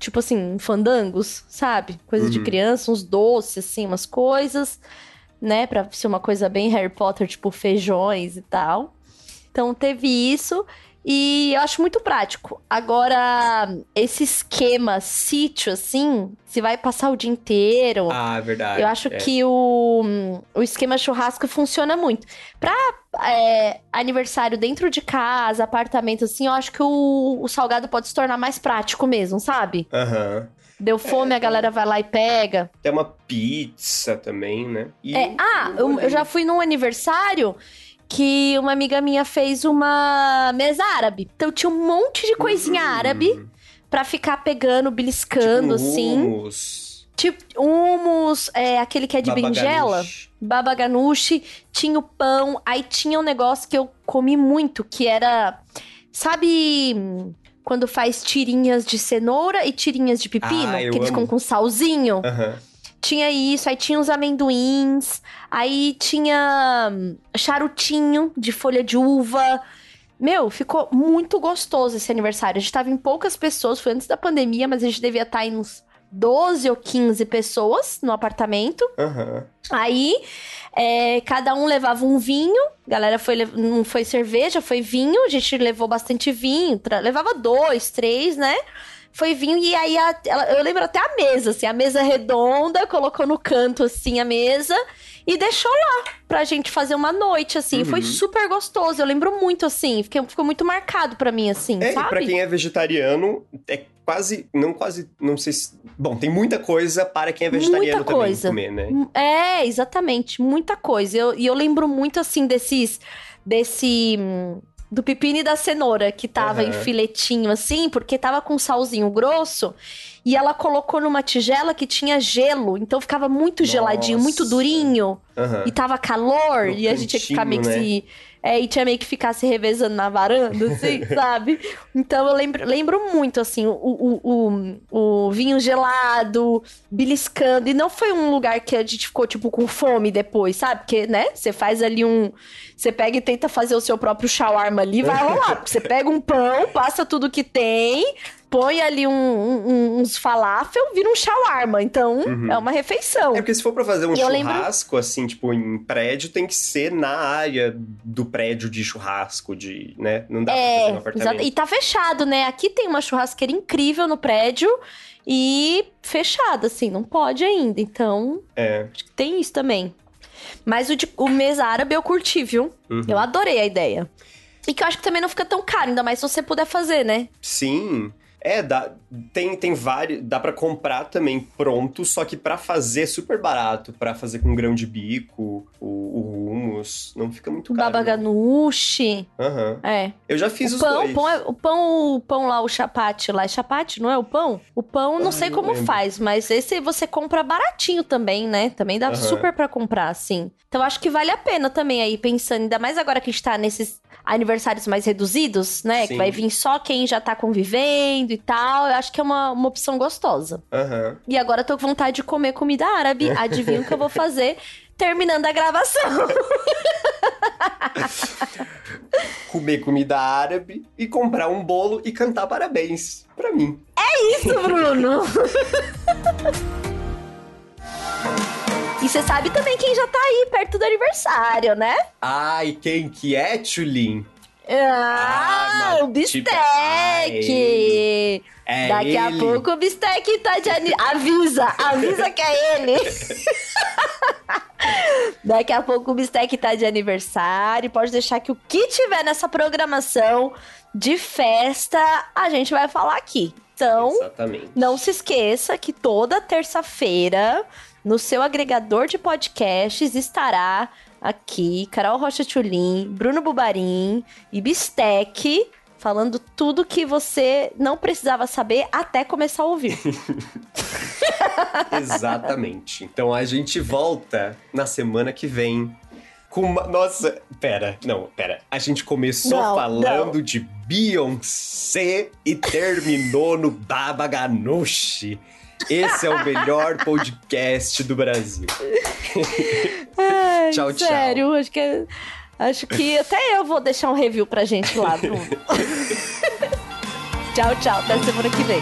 S1: tipo assim, fandangos, sabe? Coisa de
S3: Uhum.
S1: criança, uns doces, assim, umas coisas, né? Pra ser uma coisa bem Harry Potter, tipo feijões e tal. Então teve isso. E eu acho muito prático. Agora, esse esquema sítio, assim, se vai passar o dia inteiro.
S3: Ah, é verdade.
S1: Eu acho
S3: é.
S1: que o, o esquema churrasco funciona muito. Pra é, aniversário dentro de casa, apartamento, assim, eu acho que o, o salgado pode se tornar mais prático mesmo, sabe?
S3: Aham.
S1: Deu fome, a galera vai lá e pega.
S3: Tem uma pizza também, né? E
S1: É, ah, eu, eu já fui num aniversário que uma amiga minha fez uma mesa árabe. Então tinha um monte de coisinha árabe pra ficar pegando, beliscando,
S3: tipo,
S1: assim.
S3: hummus,
S1: Tipo, hummus, é, aquele que é de
S3: baba
S1: berinjela.
S3: ganoush.
S1: baba ganoush, tinha o pão, aí tinha um negócio que eu comi muito, que era, sabe, quando faz tirinhas de cenoura e tirinhas de pepino,
S3: Ah,
S1: que eles ficam com salzinho?
S3: Aham.
S1: Tinha isso, aí tinha os amendoins, aí tinha hum, charutinho de folha de uva. Meu, ficou muito gostoso esse aniversário. A gente tava em poucas pessoas, foi antes da pandemia, mas a gente devia estar em uns 12 ou 15 pessoas no apartamento.
S3: Aham.
S1: Aí, é, cada um levava um vinho. A galera foi, não foi cerveja, foi vinho. A gente levou bastante vinho. levava dois, três, né? Foi vinho e aí a- ela- eu lembro até a mesa, assim, a mesa redonda, colocou no canto assim a mesa e deixou lá pra gente fazer uma noite, assim. Foi
S3: Uhum.
S1: super gostoso. Eu lembro muito, assim, fiquei, ficou muito marcado pra mim, assim,
S3: É,
S1: sabe?
S3: pra quem é vegetariano, é quase. Não quase. Não sei se. Bom, tem muita coisa para quem é vegetariano
S1: Muita
S3: também
S1: coisa.
S3: comer, né?
S1: É, exatamente, muita coisa. Eu- E eu, lembro muito, assim, desses. Desse. Do pepino e da cenoura, que tava em
S3: Aham.
S1: filetinho, assim, porque tava com salzinho grosso. E ela colocou numa tigela que tinha gelo. Então ficava muito geladinho, muito
S3: Nossa.
S1: durinho.
S3: Aham.
S1: E tava calor.
S3: No
S1: e a gente tinha que ficar meio que se. É, e tinha meio que ficar se revezando na varanda, assim, sabe? Então eu lembro, lembro muito, assim, o, o, o, o vinho gelado, beliscando. E não foi um lugar que a gente ficou, tipo, com fome depois, sabe? Porque, né? Você faz ali um. Você pega e tenta fazer o seu próprio shawarma ali, vai rolar. Você pega um pão, passa tudo que tem, põe ali um- um- uns falafel, vira um shawarma. Então,
S3: Uhum.
S1: é uma refeição.
S3: É porque se for pra fazer um
S1: Eu lembro-
S3: churrasco, assim, tipo, em prédio, tem que ser na área do prédio de churrasco, de, né? Não dá pra fazer no
S1: É, exato.
S3: apartamento.
S1: E tá fechado, né? Aqui tem uma churrasqueira incrível no prédio e fechada, assim, não pode ainda. Então,
S3: É.
S1: acho que tem isso também. Mas o, de, o mesa árabe eu curti, viu?
S3: Uhum.
S1: Eu adorei a ideia. E que eu acho que também não fica tão caro, ainda mais se você puder fazer, né?
S3: Sim. É, dá, tem, tem vários. Dá pra comprar também pronto, só que pra fazer é super barato. Pra fazer com grão de bico, o, o hummus. Não fica muito caro.
S1: Baba ganoush.
S3: Aham.
S1: É.
S3: Eu já fiz
S1: o
S3: os
S1: pão,
S3: dois.
S1: o pão, é- o pão, o pão lá, o chapate lá. É chapate, não é o pão? O pão, não
S3: Ah,
S1: sei
S3: não
S1: como
S3: lembro.
S1: faz, mas esse você compra baratinho também, né? Também dá
S3: Aham.
S1: super pra comprar, assim. Então acho que vale a pena também aí, pensando, ainda mais agora que a gente tá nesses aniversários mais reduzidos, né?
S3: Sim.
S1: Que vai vir só quem já tá convivendo e tal. Eu acho que é uma, uma opção gostosa.
S3: Aham.
S1: E agora eu tô com vontade de comer comida árabe. Adivinha o que eu vou fazer terminando a gravação.
S3: Comer comida árabe e comprar um bolo e cantar parabéns pra mim.
S1: isso, Bruno! E você sabe também quem já tá aí perto do aniversário, né?
S3: Ai, quem que é, Tulin?
S1: Ah,
S3: Ah,
S1: o
S3: tipo,
S1: Bistec!
S3: É
S1: Daqui a
S3: ele.
S1: pouco o Bistec tá de ani... Avisa, avisa que é ele! Daqui a pouco o Bistec tá de aniversário. Pode deixar que o que tiver nessa programação de festa, a gente vai falar aqui. Então,
S3: Exatamente.
S1: não se esqueça que toda terça-feira, no seu agregador de podcasts, estará aqui Carol Rocha Tchulin, Bruno Bubarim e Bistec falando tudo que você não precisava saber até começar a ouvir.
S3: Exatamente. Então a gente volta na semana que vem com uma. Nossa, pera, não, pera. A gente começou
S1: Não,
S3: falando de Beyoncé e terminou no Baba Ganoush. Esse é o melhor podcast do Brasil.
S1: Ai,
S3: Tchau, tchau.
S1: Sério, acho que, acho que até eu vou deixar um review pra gente lá. Tchau, tchau. Até semana que vem.